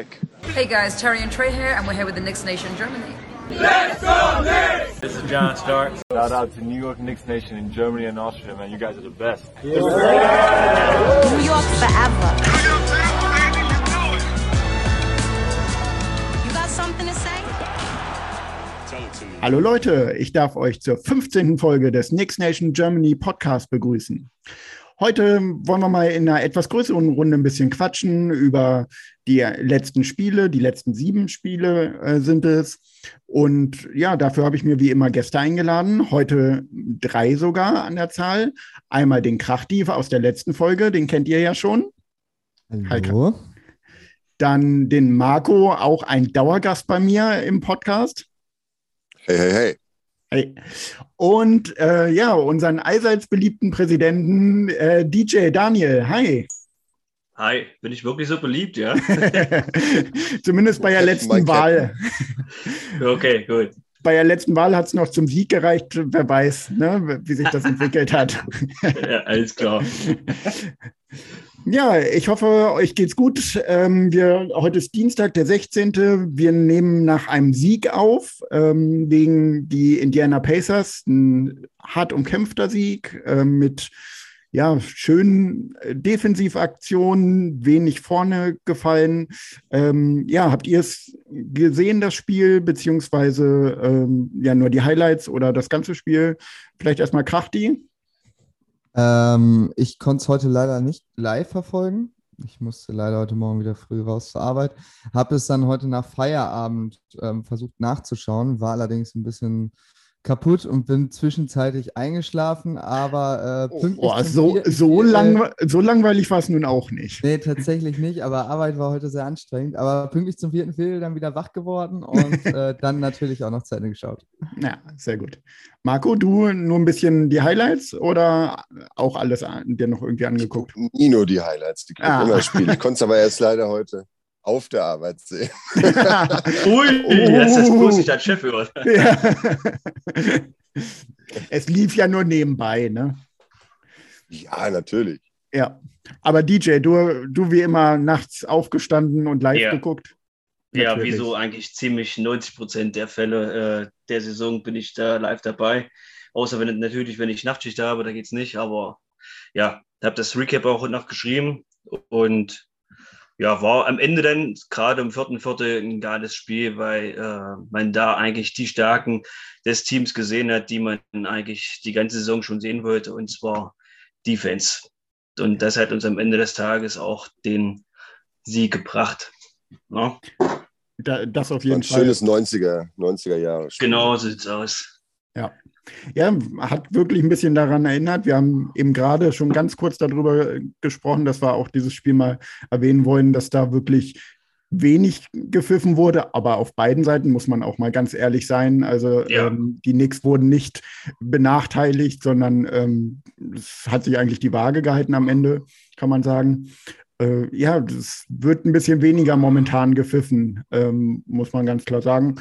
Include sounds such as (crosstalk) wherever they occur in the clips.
Nick. Hey guys, Terry and Trey here, and we're here with the Knicks Nation Germany. Let's go Knicks! This is John Starks. Shout out to New York Knicks Nation in Germany and Austria, man. You guys are the best. Yeah. New York forever. You got something to say? Hallo Leute, ich darf euch zur 15. Folge des Knicks Nation Germany Podcast begrüßen. Heute wollen wir mal in einer etwas größeren Runde ein bisschen quatschen über die letzten Spiele. Die letzten sieben Spiele äh, sind es. Und ja, dafür habe ich mir wie immer Gäste eingeladen. Heute drei sogar an der Zahl. Einmal den Krachdief aus der letzten Folge, den kennt ihr ja schon. Hallo. Dann den Marco, auch ein Dauergast bei mir im Podcast. Hey, hey, hey. Hey. Und äh, ja, unseren allseits beliebten Präsidenten äh, DJ Daniel. Hi. Hi, bin ich wirklich so beliebt, ja? (laughs) Zumindest bei der letzten Wahl. okay, gut. Bei der letzten Wahl hat es noch zum Sieg gereicht. Wer weiß, ne, wie sich das (laughs) entwickelt hat. ja, alles klar. Ja, ich hoffe, euch geht's gut. Ähm, wir, heute ist Dienstag, der 16. Wir nehmen nach einem Sieg auf, ähm, wegen die Indiana Pacers. Ein hart umkämpfter Sieg äh, mit ja, schönen Defensivaktionen, wenig vorne gefallen. Ähm, ja, habt ihr es gesehen, das Spiel, beziehungsweise ähm, ja nur die Highlights oder das ganze Spiel? Vielleicht erstmal Krachti. Ähm, ich konnte es heute leider nicht live verfolgen. Ich musste leider heute Morgen wieder früh raus zur Arbeit. Habe es dann heute nach Feierabend ähm, versucht nachzuschauen, war allerdings ein bisschen kaputt und bin zwischenzeitlich eingeschlafen, aber äh, pünktlich. Oh, so, so, lang, äh, so langweilig war es nun auch nicht. Nee, tatsächlich nicht, aber Arbeit war heute sehr anstrengend. Aber pünktlich zum vierten Viertel dann wieder wach geworden und (laughs) äh, dann natürlich auch noch zu Ende geschaut. Ja, sehr gut. Marco, du nur ein bisschen die Highlights oder auch alles dir noch irgendwie angeguckt? Nie nur die Highlights, die ah. immer spielen. Ich konnte es aber erst leider heute auf der Arbeit sehen. (laughs) Ui, oh. das ist bloß nicht als Chef hört. (laughs) Ja. (laughs) Es lief ja nur nebenbei, ne? Ja, natürlich. Ja. Aber DJ, du, du wie immer nachts aufgestanden und live ja. geguckt? Ja, wie so eigentlich ziemlich 90 Prozent der Fälle äh, der Saison bin ich da live dabei. Außer wenn natürlich, wenn ich Nachtschicht habe, da geht es nicht. Aber ja, habe das Recap auch noch geschrieben und ja, war am Ende dann gerade im vierten Viertel ein geiles Spiel, weil äh, man da eigentlich die Stärken des Teams gesehen hat, die man eigentlich die ganze Saison schon sehen wollte, und zwar Defense. Und das hat uns am Ende des Tages auch den Sieg gebracht. Ja? Da, das auf jeden ein Fall. Schönes 90er, 90er Jahre. Genau, so sieht es aus. Ja. Ja, hat wirklich ein bisschen daran erinnert. Wir haben eben gerade schon ganz kurz darüber gesprochen, dass wir auch dieses Spiel mal erwähnen wollen, dass da wirklich wenig gepfiffen wurde, aber auf beiden Seiten muss man auch mal ganz ehrlich sein. Also ja. ähm, die Knicks wurden nicht benachteiligt, sondern ähm, es hat sich eigentlich die Waage gehalten am Ende, kann man sagen. Äh, ja, es wird ein bisschen weniger momentan gepfiffen, ähm, muss man ganz klar sagen.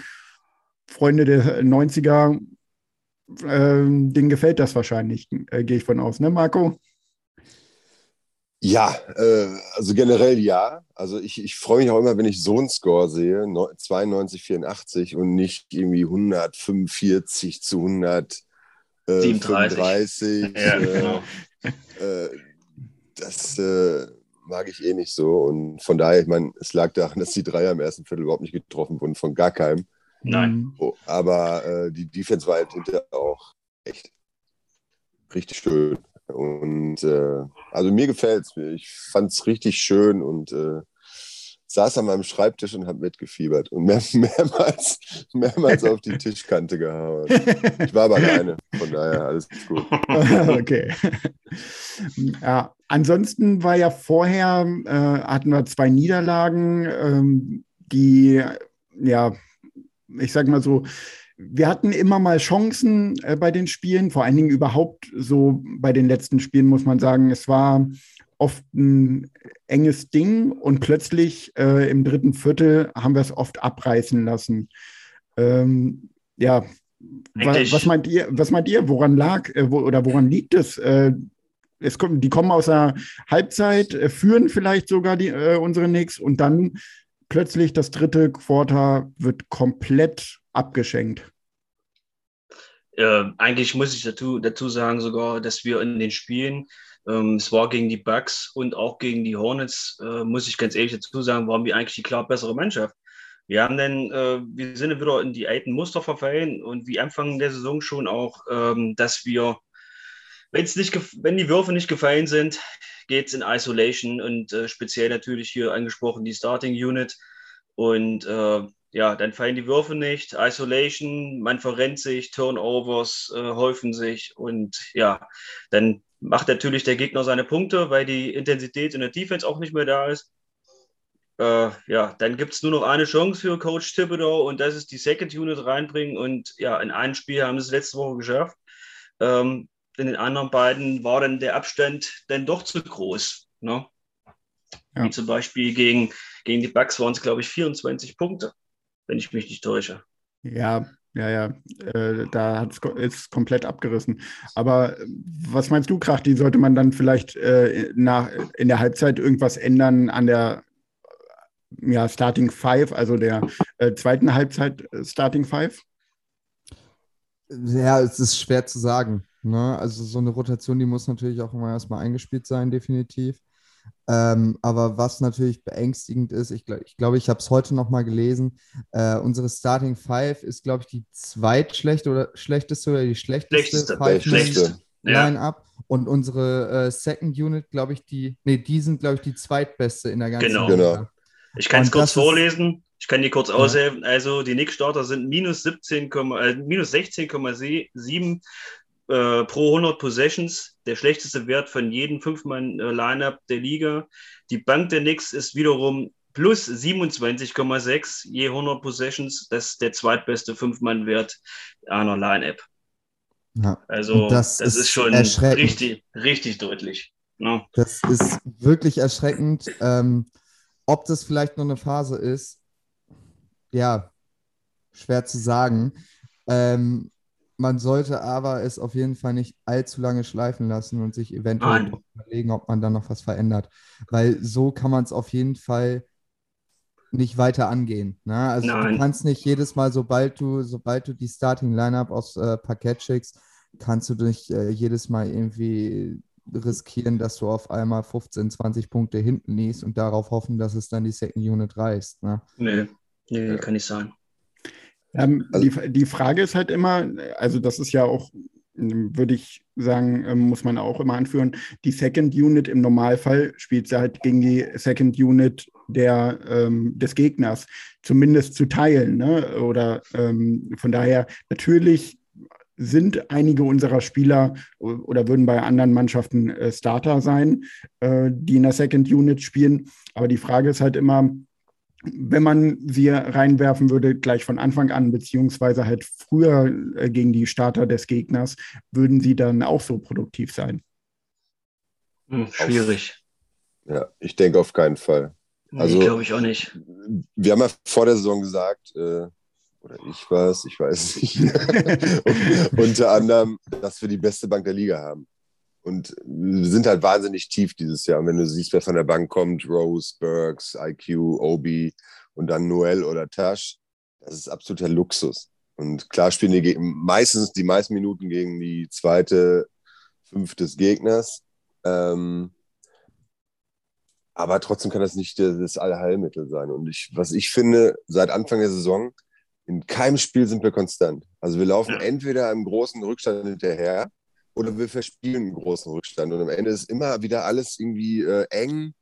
Freunde der 90er ähm, denen gefällt das wahrscheinlich, äh, gehe ich von aus, ne, Marco? Ja, äh, also generell ja. Also ich, ich freue mich auch immer, wenn ich so einen Score sehe, 92, 84 und nicht irgendwie 145 zu 137. Äh, ja, genau. Äh, das äh, mag ich eh nicht so. Und von daher, ich meine, es lag daran, dass die Dreier im ersten Viertel überhaupt nicht getroffen wurden von gar keinem. Nein. Mhm. Oh, aber äh, die Defense war halt hinterher auch echt richtig schön. Und äh, also mir gefällt es. Ich fand es richtig schön und äh, saß an meinem Schreibtisch und habe mitgefiebert und mehr, (laughs) mehrmals, mehrmals auf die Tischkante gehauen. Ich war aber alleine, von daher alles gut. (laughs) okay. Ja, ansonsten war ja vorher, äh, hatten wir zwei Niederlagen, ähm, die ja ich sag mal so, wir hatten immer mal Chancen äh, bei den Spielen, vor allen Dingen überhaupt so bei den letzten Spielen, muss man sagen. Es war oft ein enges Ding und plötzlich äh, im dritten Viertel haben wir es oft abreißen lassen. Ähm, ja, wa was meint ihr, was meint ihr, woran lag äh, wo, oder woran liegt es? Äh, es kommt, die kommen aus der Halbzeit, äh, führen vielleicht sogar die, äh, unsere Knicks und dann plötzlich das dritte Quarter wird komplett abgeschenkt. Äh, eigentlich muss ich dazu, dazu sagen sogar, dass wir in den Spielen, ähm, es war gegen die Bucks und auch gegen die Hornets, äh, muss ich ganz ehrlich dazu sagen, waren wir eigentlich die klar bessere Mannschaft. Wir haben dann, äh, wir sind wieder in die alten Muster verfallen und wie Anfang der Saison schon auch, ähm, dass wir, wenn's nicht, wenn die Würfe nicht gefallen sind, geht es in Isolation und äh, speziell natürlich hier angesprochen die Starting Unit. Und äh, ja, dann fallen die Würfe nicht, Isolation, man verrennt sich, Turnovers äh, häufen sich und ja, dann macht natürlich der Gegner seine Punkte, weil die Intensität in der Defense auch nicht mehr da ist. Äh, ja, dann gibt es nur noch eine Chance für Coach Thibodeau und das ist die Second Unit reinbringen und ja, in einem Spiel haben sie es letzte Woche geschafft. Ähm, in den anderen beiden war dann der Abstand dann doch zu groß. Ne? Ja. Wie zum Beispiel gegen, gegen die Bucks waren es, glaube ich, 24 Punkte wenn ich mich nicht täusche. Ja, ja, ja, äh, da ist es komplett abgerissen. Aber äh, was meinst du, Krachti? Sollte man dann vielleicht äh, nach, in der Halbzeit irgendwas ändern an der ja, Starting Five, also der äh, zweiten Halbzeit äh, Starting Five? Ja, es ist schwer zu sagen. Ne? Also so eine Rotation, die muss natürlich auch immer erstmal eingespielt sein, definitiv. Ähm, aber was natürlich beängstigend ist, ich glaube, ich, glaub, ich habe es heute nochmal gelesen, äh, unsere Starting Five ist, glaube ich, die zweitschlechte oder schlechteste oder die schlechteste, schlechteste Line-Up. Und unsere äh, Second Unit, glaube ich, die, nee, die sind, glaube ich, die zweitbeste in der ganzen Genau. genau. Ich kann es kurz vorlesen. Ich kann die kurz ja. aushelfen. Also die Nick-Starter sind minus 17, äh, minus 16,7 äh, pro 100 Possessions, der schlechteste Wert von jedem Fünfmann-Lineup der Liga. Die Bank der Knicks ist wiederum plus 27,6 je 100 Possessions. Das ist der zweitbeste Fünfmann-Wert einer Lineup. Ja. Also das, das, ist, ist schon richtig, richtig deutlich. Ja. Ne? Das ist wirklich erschreckend. Ähm, ob das vielleicht nur eine Phase ist, ja, schwer zu sagen. Ähm, man sollte aber es auf jeden Fall nicht allzu lange schleifen lassen und sich eventuell überlegen, ob man da noch was verändert. Weil so kann man es auf jeden Fall nicht weiter angehen. Ne? Also Nein. du kannst nicht jedes Mal, sobald du, sobald du die Starting Lineup aus äh, Parkett schickst, kannst du nicht äh, jedes Mal irgendwie riskieren, dass du auf einmal 15, 20 Punkte hinten liest und darauf hoffen, dass es dann die Second Unit reißt. Ne? Nee, nee, kann nicht sein. Ähm, also, die, die Frage ist halt immer, also das ist ja auch, würde ich sagen, ähm, muss man auch immer anführen, die Second Unit im Normalfall spielt sie halt gegen die Second Unit der, ähm, des Gegners, zumindest zu teilen. Ne? Oder ähm, von daher natürlich sind einige unserer Spieler oder würden bei anderen Mannschaften äh, Starter sein, äh, die in der Second Unit spielen. Aber die Frage ist halt immer, wenn man sie reinwerfen würde, gleich von Anfang an, beziehungsweise halt früher äh, gegen die Starter des Gegners, würden sie dann auch so produktiv sein? Hm, schwierig. Auf, ja, ich denke auf keinen Fall. Also, glaube ich auch nicht. Wir haben ja vor der Saison gesagt, äh, oder ich war es, ich weiß nicht, (laughs) (laughs) unter anderem, dass wir die beste Bank der Liga haben. Und wir sind halt wahnsinnig tief dieses Jahr. Und wenn du siehst, wer von der Bank kommt, Rose, Burks, IQ, Obi und dann Noel oder Tash, das ist absoluter Luxus. Und klar spielen die meistens die meisten Minuten gegen die zweite, fünf des Gegners. Ähm, aber trotzdem kann das nicht das Allheilmittel sein. Und ich, was ich finde, seit Anfang der Saison, in keinem Spiel sind wir konstant. Also wir laufen entweder einem großen Rückstand hinterher oder wir verspielen einen großen Rückstand. Und am Ende ist immer wieder alles irgendwie äh, eng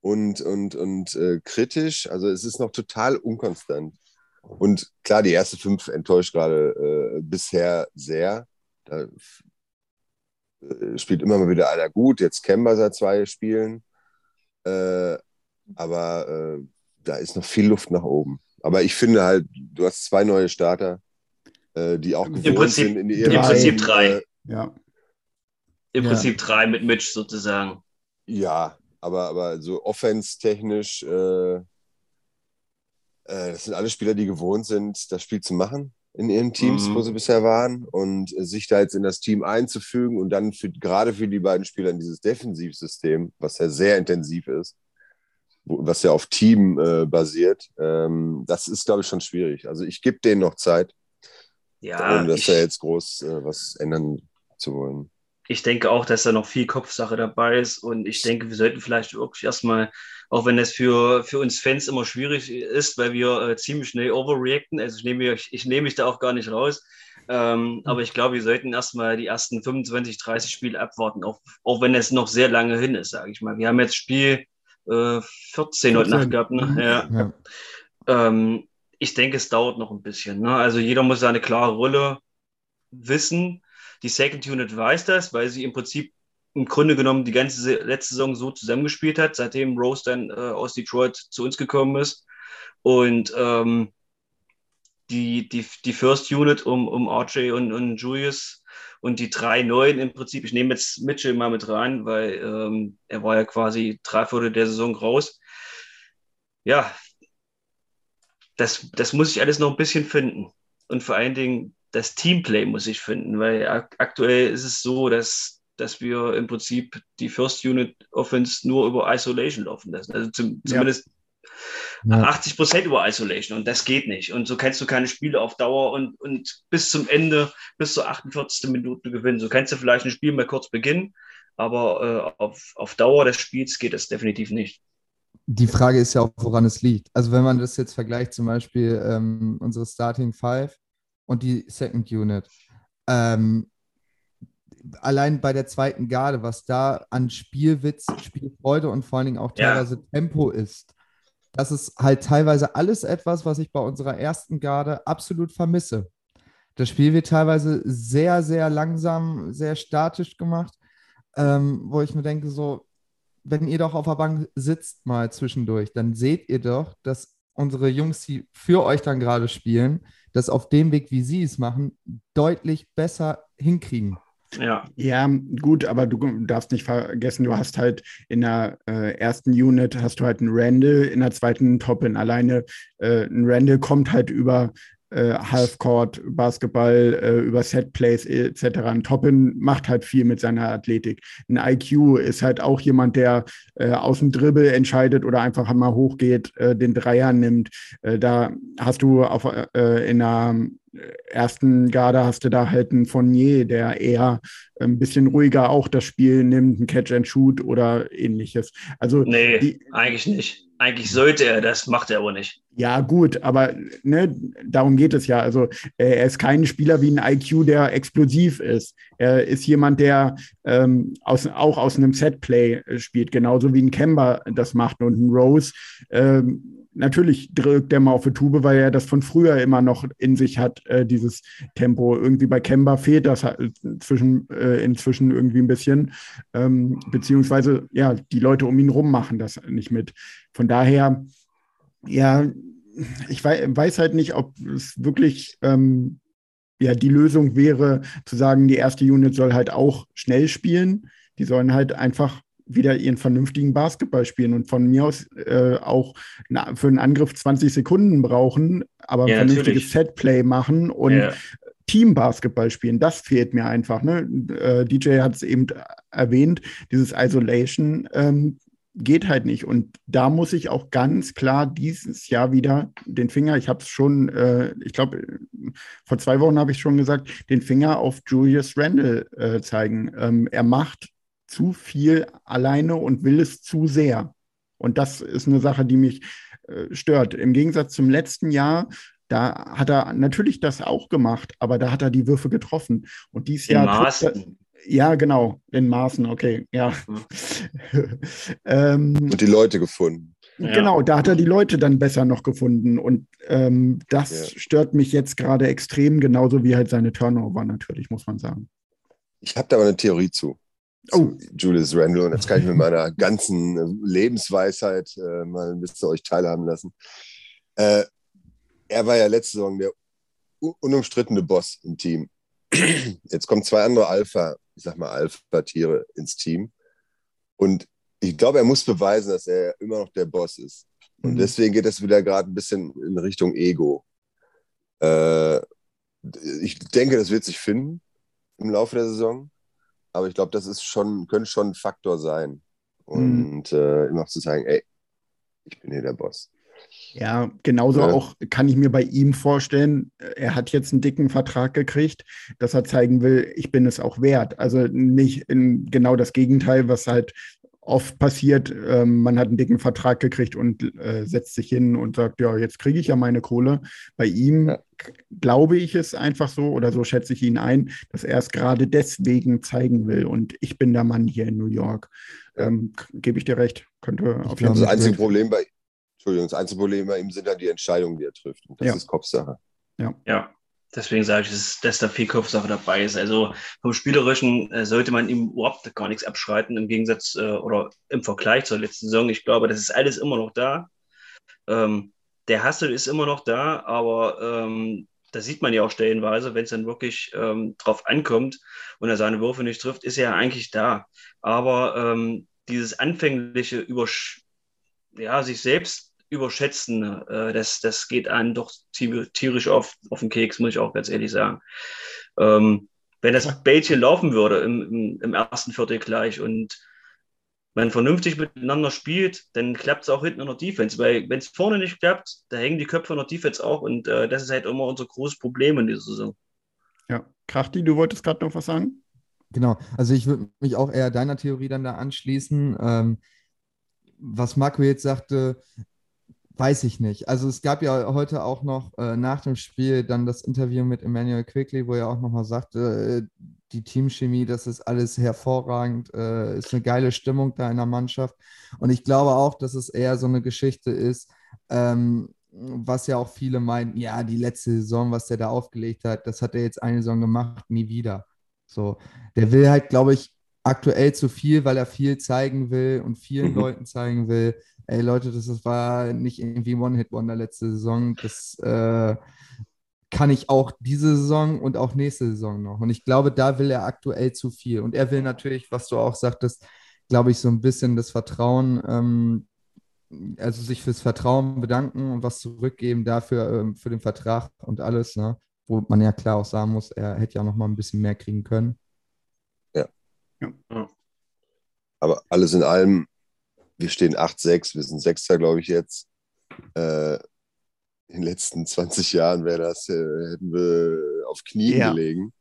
und, und, und äh, kritisch. Also es ist noch total unkonstant. Und klar, die erste fünf enttäuscht gerade äh, bisher sehr. Da äh, spielt immer mal wieder einer gut. Jetzt Kemba seit zwei Spielen. Äh, aber äh, da ist noch viel Luft nach oben. Aber ich finde halt, du hast zwei neue Starter, die auch gewohnt Im Prinzip, sind in ihrem Im Prinzip drei. Ja. Im ja. Prinzip drei mit Mitch sozusagen. Ja, aber, aber so offense-technisch, äh, äh, das sind alle Spieler, die gewohnt sind, das Spiel zu machen in ihren Teams, mhm. wo sie bisher waren. Und sich da jetzt in das Team einzufügen und dann für, gerade für die beiden Spieler in dieses Defensivsystem, was ja sehr intensiv ist, was ja auf Team äh, basiert, ähm, das ist, glaube ich, schon schwierig. Also ich gebe denen noch Zeit, Ja, ohne dass ich, da jetzt groß äh, was ändern zu wollen. Ich denke auch, dass da noch viel Kopfsache dabei ist und ich denke, wir sollten vielleicht wirklich erstmal, auch wenn das für, für uns Fans immer schwierig ist, weil wir äh, ziemlich schnell overreacten, also ich nehme, mich- ich nehme mich da auch gar nicht raus, ähm, aber ich glaube, wir sollten erstmal die ersten 25, 30 Spiele abwarten, auch, auch wenn es noch sehr lange hin ist, sage ich mal. Wir haben jetzt Spiel äh, 14 heute 14. Nacht gehabt, ne? Mhm. Ja. Ja. Ähm, ich denke, es dauert noch ein bisschen. Ne? Also jeder muss seine klare Rolle wissen. Die Second Unit weiß das, weil sie im Prinzip im Grunde genommen die ganze letzte Saison so zusammengespielt hat, seitdem Rose dann äh, aus Detroit zu uns gekommen ist. Und ähm, die, die, die First Unit um, um RJ und, und Julius und die drei neuen im Prinzip, ich nehme jetzt Mitchell mal mit rein, weil ähm, er war ja quasi drei Viertel der Saison raus. Ja, das, das muss ich alles noch ein bisschen finden. Und vor allen Dingen das Teamplay muss ich finden, weil ak aktuell ist es so, dass, dass wir im Prinzip die First Unit Offense nur über Isolation laufen lassen. Also zum, zumindest Ja. 80 Prozent über Isolation und das geht nicht. Und so kannst du keine Spiele auf Dauer und, und bis zum Ende, bis zur 48. Minute gewinnen. So kannst du vielleicht ein Spiel mal kurz beginnen, aber äh, auf, auf Dauer des Spiels geht es definitiv nicht. Die Frage ist ja auch, woran es liegt. Also wenn man das jetzt vergleicht, zum Beispiel ähm, unsere Starting Five und die Second Unit. Ähm, allein bei der zweiten Garde, was da an Spielwitz, Spielfreude und vor allen Dingen auch Ja. teilweise Tempo ist, das ist halt teilweise alles etwas, was ich bei unserer ersten Garde absolut vermisse. Das Spiel wird teilweise sehr, sehr langsam, sehr statisch gemacht, ähm, wo ich mir denke, so, wenn ihr doch auf der Bank sitzt mal zwischendurch, dann seht ihr doch, dass unsere Jungs, die für euch dann gerade spielen, das auf dem Weg, wie sie es machen, deutlich besser hinkriegen. Ja, Ja, gut, aber du darfst nicht vergessen, du hast halt in der äh, ersten Unit hast du halt einen Randall, in der zweiten Toppin. Alleine äh, ein Randall kommt halt über äh, Halfcourt, Basketball, äh, über Setplays etc. Ein Toppin macht halt viel mit seiner Athletik. Ein IQ ist halt auch jemand, der äh, aus dem Dribbel entscheidet oder einfach mal hochgeht, äh, den Dreier nimmt. Äh, da hast du auf, äh, in der ersten Garde hast du da halt einen Fournier, der eher ein bisschen ruhiger auch das Spiel nimmt, ein Catch and Shoot oder ähnliches. Also nee, die, eigentlich nicht. Eigentlich sollte er, das macht er aber nicht. ja, gut, aber ne, darum geht es ja. Also äh, er ist kein Spieler wie ein IQ, der explosiv ist. Er ist jemand, der ähm, aus, auch aus einem Setplay äh, spielt, genauso wie ein Kemba das macht und ein Rose. Ähm, natürlich drückt er mal auf die Tube, weil er das von früher immer noch in sich hat, äh, dieses Tempo. Irgendwie bei Kemba fehlt das halt zwischen, äh, inzwischen irgendwie ein bisschen. Ähm, beziehungsweise, ja, die Leute um ihn rum machen das nicht mit. Von daher, ja, ich wei weiß halt nicht, ob es wirklich ähm, ja, die Lösung wäre, zu sagen, die erste Unit soll halt auch schnell spielen. Die sollen halt einfach wieder ihren vernünftigen Basketball spielen und von mir aus äh, auch na, für einen Angriff 20 Sekunden brauchen, aber ein Ja, vernünftiges natürlich. Setplay machen und Ja. Team-Basketball spielen. Das fehlt mir einfach. Ne? Äh, DJ hat es eben erwähnt, dieses Isolation ähm, geht halt nicht. Und da muss ich auch ganz klar dieses Jahr wieder den Finger, ich habe es schon, äh, ich glaube, vor zwei Wochen habe ich schon gesagt, den Finger auf Julius Randle äh, zeigen. Ähm, er macht zu viel alleine und will es zu sehr. Und das ist eine Sache, die mich äh, stört. Im Gegensatz zum letzten Jahr, da hat er natürlich das auch gemacht, aber da hat er die Würfe getroffen. Und dieses In Jahr. Maßen. Ja, genau, in Maßen, okay, ja. (laughs) ähm, Und die Leute gefunden. Ja. Genau, da hat er die Leute dann besser noch gefunden. Und ähm, das Ja. stört mich jetzt gerade extrem, genauso wie halt seine Turnover natürlich, muss man sagen. Ich habe da aber eine Theorie zu. Oh. Julius Randle und jetzt kann ich mit meiner ganzen Lebensweisheit äh, mal ein bisschen euch teilhaben lassen. Äh, er war ja letzte Saison der unumstrittene Boss im Team. Jetzt kommen zwei andere Alpha, ich sag mal Alpha-Tiere ins Team. Und ich glaube, er muss beweisen, dass er immer noch der Boss ist. Und Mhm. deswegen geht das wieder gerade ein bisschen in Richtung Ego. Äh, ich denke, das wird sich finden im Laufe der Saison. Aber ich glaube, das ist schon, könnte schon ein Faktor sein. Und äh, immer zu sagen, ey, ich bin hier der Boss. Ja, genauso Ja. auch kann ich mir bei ihm vorstellen, er hat jetzt einen dicken Vertrag gekriegt, dass er zeigen will, ich bin es auch wert. Also nicht in genau das Gegenteil, was halt oft passiert. Ähm, man hat einen dicken Vertrag gekriegt und äh, setzt sich hin und sagt, ja, jetzt kriege ich ja meine Kohle. Bei ihm Ja. glaube ich es einfach so oder so schätze ich ihn ein, dass er es gerade deswegen zeigen will. Und ich bin der Mann hier in New York. Ähm, Gebe ich dir recht. Könnte auf jeden glaube, Das Fall. einzige Problem bei, Entschuldigung, das einzige Problem bei ihm sind halt die Entscheidungen, die er trifft. Und das Ja. ist Kopfsache. Ja, deswegen sage ich, dass, dass da viel Kopfsache dabei ist. Also vom Spielerischen äh, sollte man ihm überhaupt gar nichts abschreiten, im Gegensatz äh, oder im Vergleich zur letzten Saison. Ich glaube, das ist alles immer noch da. Ähm, der Hassel ist immer noch da, aber ähm, das sieht man ja auch stellenweise, wenn es dann wirklich ähm, drauf ankommt und er seine Würfe nicht trifft, ist er ja eigentlich da. Aber ähm, dieses anfängliche Übersch ja, sich selbst überschätzen, äh, das, das geht einem doch tie- tierisch auf, auf den Keks, muss ich auch ganz ehrlich sagen. Ähm, wenn das Bällchen laufen würde im, im, im ersten Viertel gleich und man vernünftig miteinander spielt, dann klappt es auch hinten in der Defense, weil wenn es vorne nicht klappt, da hängen die Köpfe in der Defense auch und äh, das ist halt immer unser großes Problem in dieser Saison. Ja. Krachti, du wolltest gerade noch was sagen? Genau, also ich würde mich auch eher deiner Theorie dann da anschließen. Ähm, was Marco jetzt sagte, weiß ich nicht. Also es gab ja heute auch noch äh, nach dem Spiel dann das Interview mit Emmanuel Quickly, wo er auch nochmal sagte, äh, die Teamchemie, das ist alles hervorragend, äh, ist eine geile Stimmung da in der Mannschaft. Und ich glaube auch, dass es eher so eine Geschichte ist, ähm, was ja auch viele meinen, ja, die letzte Saison, was der da aufgelegt hat, das hat er jetzt eine Saison gemacht, nie wieder. So, der will halt, glaube ich, aktuell zu viel, weil er viel zeigen will und vielen Mhm. Leuten zeigen will. Ey Leute, das war nicht irgendwie One-Hit-Wonder letzte Saison. Das äh, kann ich auch diese Saison und auch nächste Saison noch. Und ich glaube, da will er aktuell zu viel. Und er will natürlich, was du auch sagtest, glaube ich, so ein bisschen das Vertrauen, ähm, also sich fürs Vertrauen bedanken und was zurückgeben dafür, ähm, für den Vertrag und alles, ne? Wo man ja klar auch sagen muss, er hätte ja noch mal ein bisschen mehr kriegen können. Aber alles in allem, wir stehen 8-6, wir sind Sechster, glaube ich, jetzt. Äh, in den letzten 20 Jahren wäre das, äh, hätten wir auf Knien Ja. gelegen.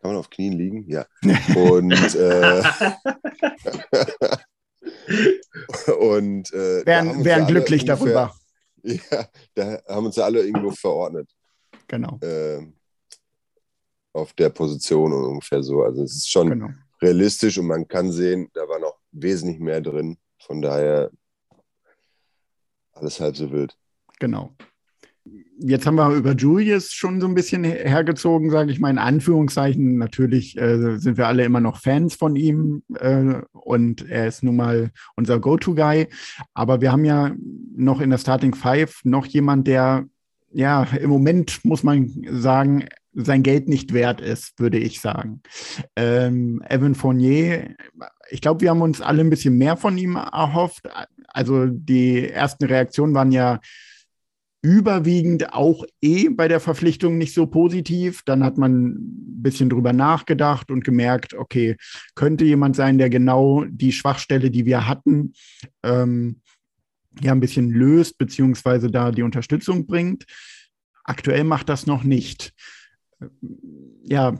Kann man auf Knien liegen? Ja. (laughs) Und, äh, (laughs) und äh, da Wären, ja wären glücklich ungefähr- darüber. (laughs) Ja, da haben uns ja alle irgendwo verordnet. Genau. äh, auf der Position und ungefähr so. Also es ist schon genau. realistisch und man kann sehen, da war noch wesentlich mehr drin. Von daher alles halb so wild. Genau. Jetzt haben wir über Julius schon so ein bisschen her- hergezogen, sage ich mal in Anführungszeichen. Natürlich äh, sind wir alle immer noch Fans von ihm äh, und er ist nun mal unser Go-To-Guy. Aber wir haben ja noch in der Starting Five noch jemand, der ja im Moment, muss man sagen, sein Geld nicht wert ist, würde ich sagen. Ähm, Evan Fournier, ich glaube, wir haben uns alle ein bisschen mehr von ihm erhofft. Also die ersten Reaktionen waren ja überwiegend auch eh bei der Verpflichtung nicht so positiv. Dann hat man ein bisschen drüber nachgedacht und gemerkt, okay, könnte jemand sein, der genau die Schwachstelle, die wir hatten, ähm, ja ein bisschen löst, beziehungsweise da die Unterstützung bringt. Aktuell macht das noch nicht. Ja,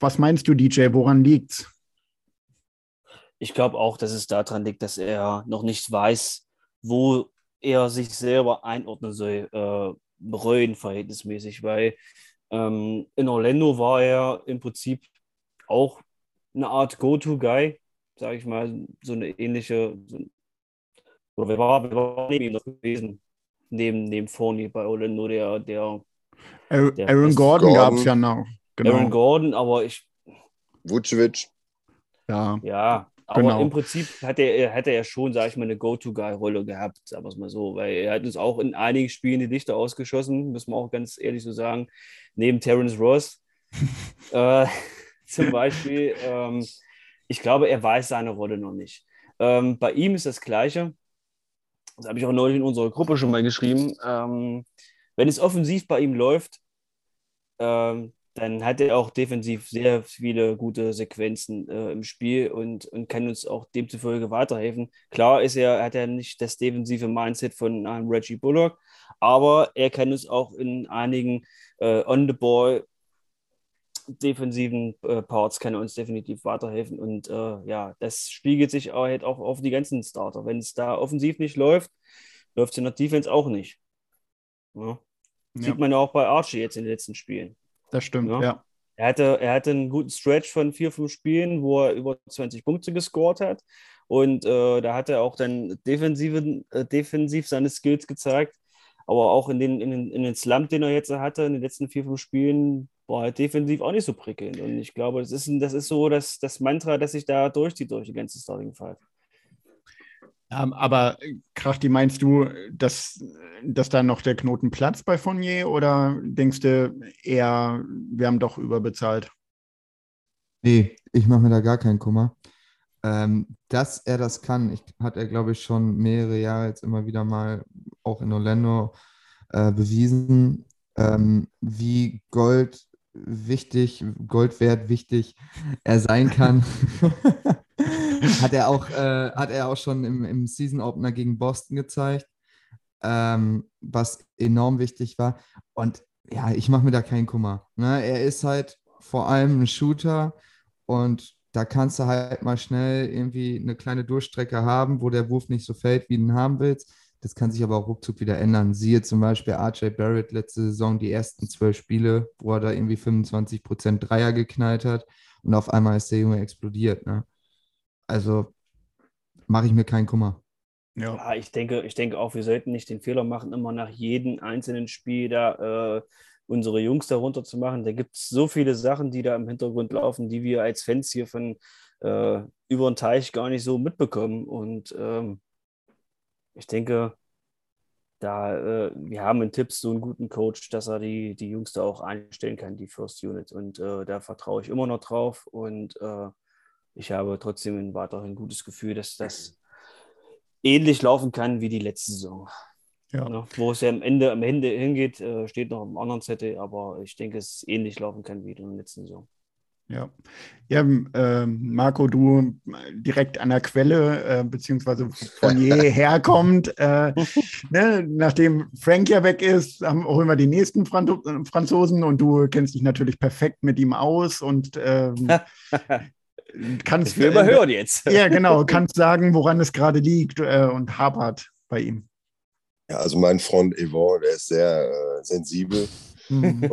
was meinst du, DJ? Woran liegt's? Ich glaube auch, dass es daran liegt, dass er noch nicht weiß, wo er sich selber einordnen soll, äh, bereuen verhältnismäßig, weil ähm, in Orlando war er im Prinzip auch eine Art Go-To-Guy, sage ich mal, so eine ähnliche, so, oder wer war, wer war neben ihm noch gewesen, neben, neben Fournier bei Orlando, der, der Aaron, Der Aaron Gordon, Gordon. gab es ja noch. Genau. Aaron Gordon, aber ich, Vucevic, ja. Ja, aber Genau. im Prinzip hat er, hat er ja schon, sag ich mal, eine Go-To-Guy-Rolle gehabt, sagen wir es mal so, weil er hat uns auch in einigen Spielen die Lichter ausgeschossen, muss man auch ganz ehrlich so sagen, neben Terrence Ross (laughs) äh, (laughs) zum Beispiel. Ähm, ich glaube, er weiß seine Rolle noch nicht. Ähm, bei ihm ist das Gleiche, das habe ich auch neulich in unserer Gruppe schon mal geschrieben, ähm, wenn es offensiv bei ihm läuft, ähm, dann hat er auch defensiv sehr viele gute Sequenzen äh, im Spiel und, und kann uns auch demzufolge weiterhelfen. Klar ist er, hat er nicht das defensive Mindset von einem Reggie Bullock, aber er kann uns auch in einigen äh, On-the-Ball defensiven äh, Parts kann er uns definitiv weiterhelfen. Und äh, ja, das spiegelt sich auch, halt auch auf die ganzen Starter. Wenn es da offensiv nicht läuft, läuft es in der Defense auch nicht. Ja. Ja. Sieht man ja auch bei Archie jetzt in den letzten Spielen. Das stimmt, ja. ja. Er hatte, er hatte einen guten Stretch von vier, fünf Spielen, wo er über 20 Punkte gescored hat. Und äh, da hat er auch dann defensiv, äh, defensiv seine Skills gezeigt. Aber auch in den, in, den, in den Slump, den er jetzt hatte, in den letzten vier, fünf Spielen, war halt defensiv auch nicht so prickelnd. Und ich glaube, das ist, das ist so das, das Mantra, das sich da durchzieht durch die ganze Starting Five. Ähm, aber Krachti, meinst du, dass, dass da noch der Knoten platzt bei Fournier oder denkst du eher, wir haben doch überbezahlt? Nee, ich mache mir da gar keinen Kummer. Ähm, dass er das kann, ich, hat er, glaube ich, schon mehrere Jahre jetzt immer wieder mal auch in Orlando äh, bewiesen, ähm, wie Gold wichtig, Gold wert wichtig er sein kann. (laughs) (laughs) (laughs) hat, er auch, äh, hat er auch schon im, im Season Opener gegen Boston gezeigt, ähm, was enorm wichtig war. Und ja, ich mache mir da keinen Kummer. Ne? Er ist halt vor allem ein Shooter und da kannst du halt mal schnell irgendwie eine kleine Durchstrecke haben, wo der Wurf nicht so fällt, wie du ihn haben willst. Das kann sich aber auch ruckzuck wieder ändern. Siehe zum Beispiel RJ Barrett letzte Saison, die ersten zwölf Spiele, wo er da irgendwie 25 Prozent Dreier geknallt hat und auf einmal ist der Junge explodiert. Ne? Also mache ich mir keinen Kummer. Ja. ja. ich denke, ich denke auch, wir sollten nicht den Fehler machen, immer nach jedem einzelnen Spiel da äh, unsere Jungs darunter zu machen. Da gibt es so viele Sachen, die da im Hintergrund laufen, die wir als Fans hier von äh, über den Teich gar nicht so mitbekommen. Und ähm, ich denke, da äh, wir haben in Tipps so einen guten Coach, dass er die, die Jungs da auch einstellen kann, die First Unit. Und äh, da vertraue ich immer noch drauf. Und äh, ich habe trotzdem ein weiterhin gutes Gefühl, dass das ähnlich laufen kann wie die letzte Saison. Ja. Ne, wo es ja am Ende, am Ende hingeht, äh, steht noch im anderen Zettel, aber ich denke, es ähnlich laufen kann wie in der letzten Saison. Ja, ja äh, Marco, du direkt an der Quelle, äh, beziehungsweise von (laughs) jeher kommt. Äh, (laughs) ne, nachdem Frank ja weg ist, haben, holen wir die nächsten Franz Franzosen und du kennst dich natürlich perfekt mit ihm aus und (laughs) kannst. Wir überhören jetzt. ja, genau, kannst sagen, woran es gerade liegt äh, und hapert bei ihm. Ja, also mein Freund Yvon, der ist sehr äh, sensibel Mhm. (laughs)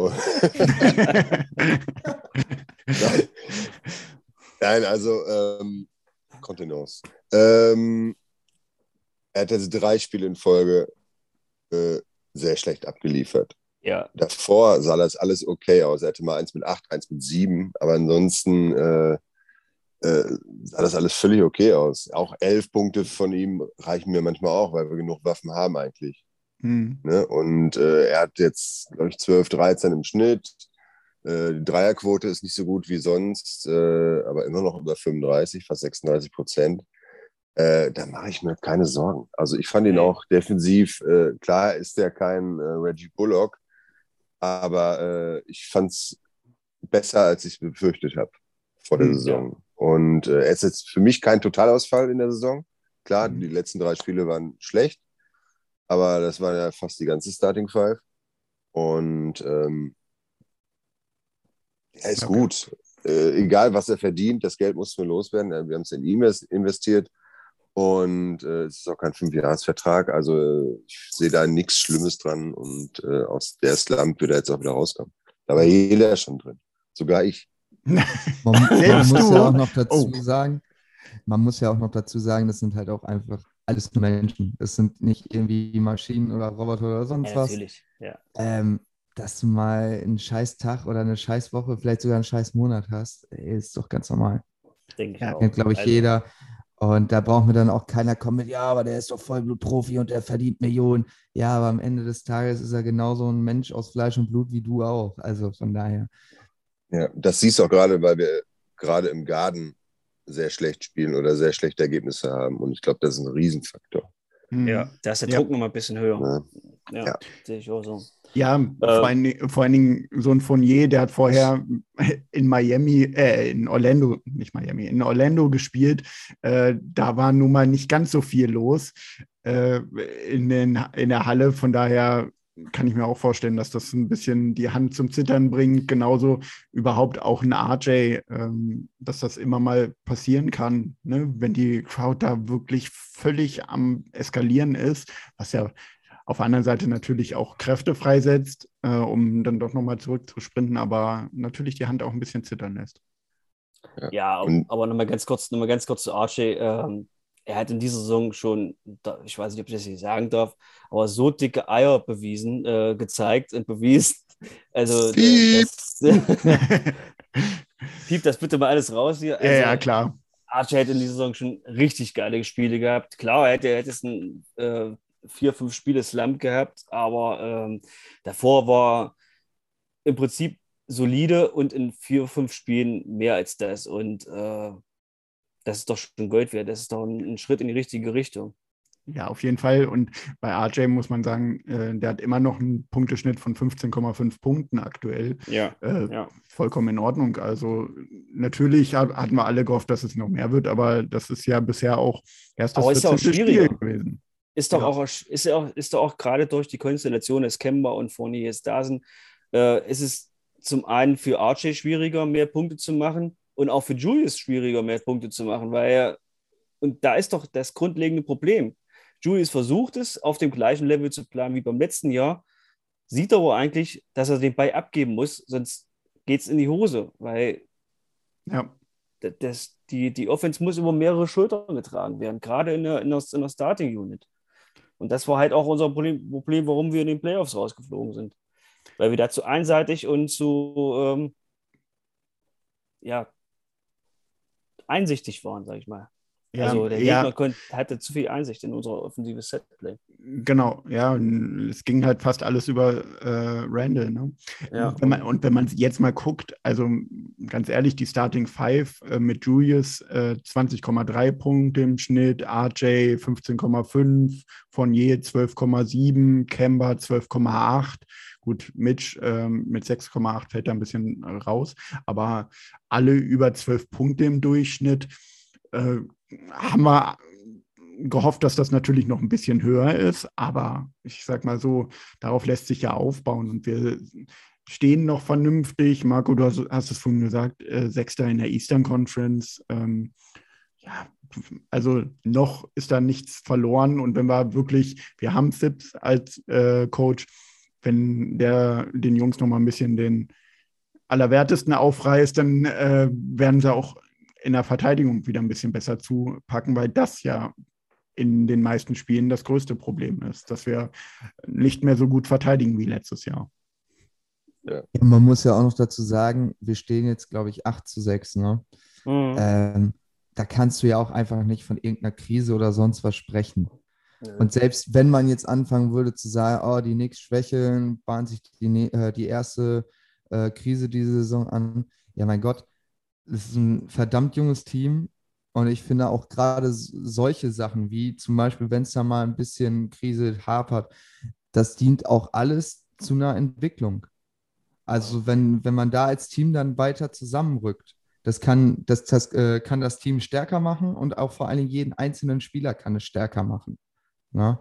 Nein, also ähm, Kontenance. Ähm, er hat jetzt drei Spiele in Folge äh, sehr schlecht abgeliefert. Ja. Davor sah das alles okay aus. Er hatte mal eins mit acht, eins mit sieben, aber ansonsten äh, äh, sah das alles völlig okay aus. Auch elf Punkte von ihm reichen mir manchmal auch, weil wir genug Waffen haben eigentlich. Mhm. Ne? Und äh, er hat jetzt, glaube ich, 12, 13 im Schnitt. Äh, die Dreierquote ist nicht so gut wie sonst, äh, aber immer noch über 35, fast 36 Prozent. Äh, da mache ich mir keine Sorgen. Also ich fand ihn auch defensiv, äh, klar ist er kein äh, Reggie Bullock, aber ich fand es besser, als ich es befürchtet habe vor der mhm, Saison. Ja. Und er ist jetzt für mich kein Totalausfall in der Saison. Klar, mhm. die letzten drei Spiele waren schlecht, aber das war ja fast die ganze Starting Five. Und ähm, er ist okay. gut. Äh, egal, was er verdient, das Geld muss nur loswerden. Äh, wir haben es in ihm investiert. Und äh, es ist auch kein Fünfjahresvertrag. Also ich sehe da nichts Schlimmes dran. Und äh, aus der Slump wird er jetzt auch wieder rauskommen. Da war jeder schon drin. Sogar ich. Man, man muss ja auch noch dazu oh. sagen, man muss ja auch noch dazu sagen, das sind halt auch einfach alles Menschen. Es sind nicht irgendwie Maschinen oder Roboter oder sonst ja, was. Natürlich, ja. Ähm, dass du mal einen scheiß Tag oder eine scheiß Woche, vielleicht sogar einen scheiß Monat hast, ist doch ganz normal. Denke ich ja, Kennt, glaube ich, also, jeder. Und da braucht mir dann auch keiner kommen mit, ja, aber der ist doch Vollblutprofi und der verdient Millionen. Ja, aber am Ende des Tages ist er genauso ein Mensch aus Fleisch und Blut wie du auch. Also von daher. Ja, das siehst du auch gerade, weil wir gerade im Garten sehr schlecht spielen oder sehr schlechte Ergebnisse haben. Und ich glaube, das ist ein Riesenfaktor. Ja, da ist der Druck ja. nochmal ein bisschen höher. Ja, ja, ja. sehe ich auch so. Ja, vor, allen, vor allen Dingen so ein Fournier, der hat vorher in Miami, äh, in Orlando, nicht Miami, in Orlando gespielt. Äh, da war nun mal nicht ganz so viel los äh, in, den, in der Halle. Von daher kann ich mir auch vorstellen, dass das ein bisschen die Hand zum Zittern bringt. Genauso überhaupt auch ein RJ, ähm, dass das immer mal passieren kann, ne? wenn die Crowd da wirklich völlig am Eskalieren ist, was ja auf der anderen Seite natürlich auch Kräfte freisetzt, äh, um dann doch nochmal zurückzusprinten, aber natürlich die Hand auch ein bisschen zittern lässt. Ja, ja aber nochmal ganz kurz, noch mal ganz kurz zu Archie. Ähm, er hat in dieser Saison schon, ich weiß nicht, ob ich das hier sagen darf, aber so dicke Eier bewiesen, äh, gezeigt und bewiesen. (laughs) Also, Piep. das, (laughs) Piep, das bitte mal alles raus hier. Also, ja, ja, klar. Archie hätte in dieser Saison schon richtig geile Spiele gehabt. Klar, er hätte, er hätte es ein äh, vier, fünf Spiele Slump gehabt, aber ähm, davor war im Prinzip solide und in vier, fünf Spielen mehr als das. Und äh, das ist doch schon Gold wert. Das ist doch ein, ein, Schritt in die richtige Richtung. Ja, auf jeden Fall. Und bei RJ muss man sagen, äh, der hat immer noch einen Punkteschnitt von 15,5 Punkten aktuell. Ja, äh, ja. Vollkommen in Ordnung. Also natürlich hatten wir alle gehofft, dass es noch mehr wird, aber das ist ja bisher auch erst das ist auch Spiel gewesen. Ist doch, ja. auch, ist, auch, ist doch auch gerade durch die Konstellation, dass Kemba und Fournier jetzt da sind, äh, ist es zum einen für RJ schwieriger, mehr Punkte zu machen und auch für Julius schwieriger, mehr Punkte zu machen, weil er, und da ist doch das grundlegende Problem. Julius versucht es, auf dem gleichen Level zu planen wie beim letzten Jahr, sieht aber eigentlich, dass er den Ball abgeben muss, sonst geht es in die Hose, weil ja. das, die, die Offense muss über mehrere Schultern getragen werden, gerade in der, in der, in der Starting Unit. Und das war halt auch unser Problem, Problem, warum wir in den Playoffs rausgeflogen sind. Weil wir da zu einseitig und zu ähm, ja, einsichtig waren, sag ich mal. Ja, also der Gegner ja. konnte, hatte zu viel Einsicht in unsere offensive Setplay. Genau, ja, es ging halt fast alles über äh, Randall. Ne? Ja. Wenn man, und wenn man jetzt mal guckt, also ganz ehrlich, die Starting Five äh, mit Julius äh, 20,3 Punkte im Schnitt, RJ 15,5, Fournier 12,7, Kemba 12,8. Gut, Mitch ähm, mit 6,8 fällt da ein bisschen raus, aber alle über 12 Punkte im Durchschnitt. Äh, haben wir gehofft, dass das natürlich noch ein bisschen höher ist, aber ich sag mal so, darauf lässt sich ja aufbauen und wir stehen noch vernünftig. Marco, du hast, hast es vorhin gesagt, äh, Sechster in der Eastern Conference. Ähm, ja, also noch ist da nichts verloren und wenn wir wirklich, wir haben Sips als äh, Coach, wenn der den Jungs noch mal ein bisschen den Allerwertesten aufreißt, dann äh, werden sie auch in der Verteidigung wieder ein bisschen besser zupacken, weil das ja in den meisten Spielen das größte Problem ist, dass wir nicht mehr so gut verteidigen wie letztes Jahr. Ja. Man muss ja auch noch dazu sagen, wir stehen jetzt, glaube ich, 8 zu 6. Ne? Mhm. Ähm, da kannst du ja auch einfach nicht von irgendeiner Krise oder sonst was sprechen. Und selbst wenn man jetzt anfangen würde zu sagen, oh, die Knicks schwächeln, bahnt sich die, äh, die erste äh, Krise diese Saison an, ja mein Gott, es ist ein verdammt junges Team und ich finde auch gerade solche Sachen, wie zum Beispiel, wenn es da mal ein bisschen Krise hapert, das dient auch alles zu einer Entwicklung. Also wenn, wenn man da als Team dann weiter zusammenrückt, das kann das, das äh, kann das Team stärker machen und auch vor allen Dingen jeden einzelnen Spieler kann es stärker machen. Ja?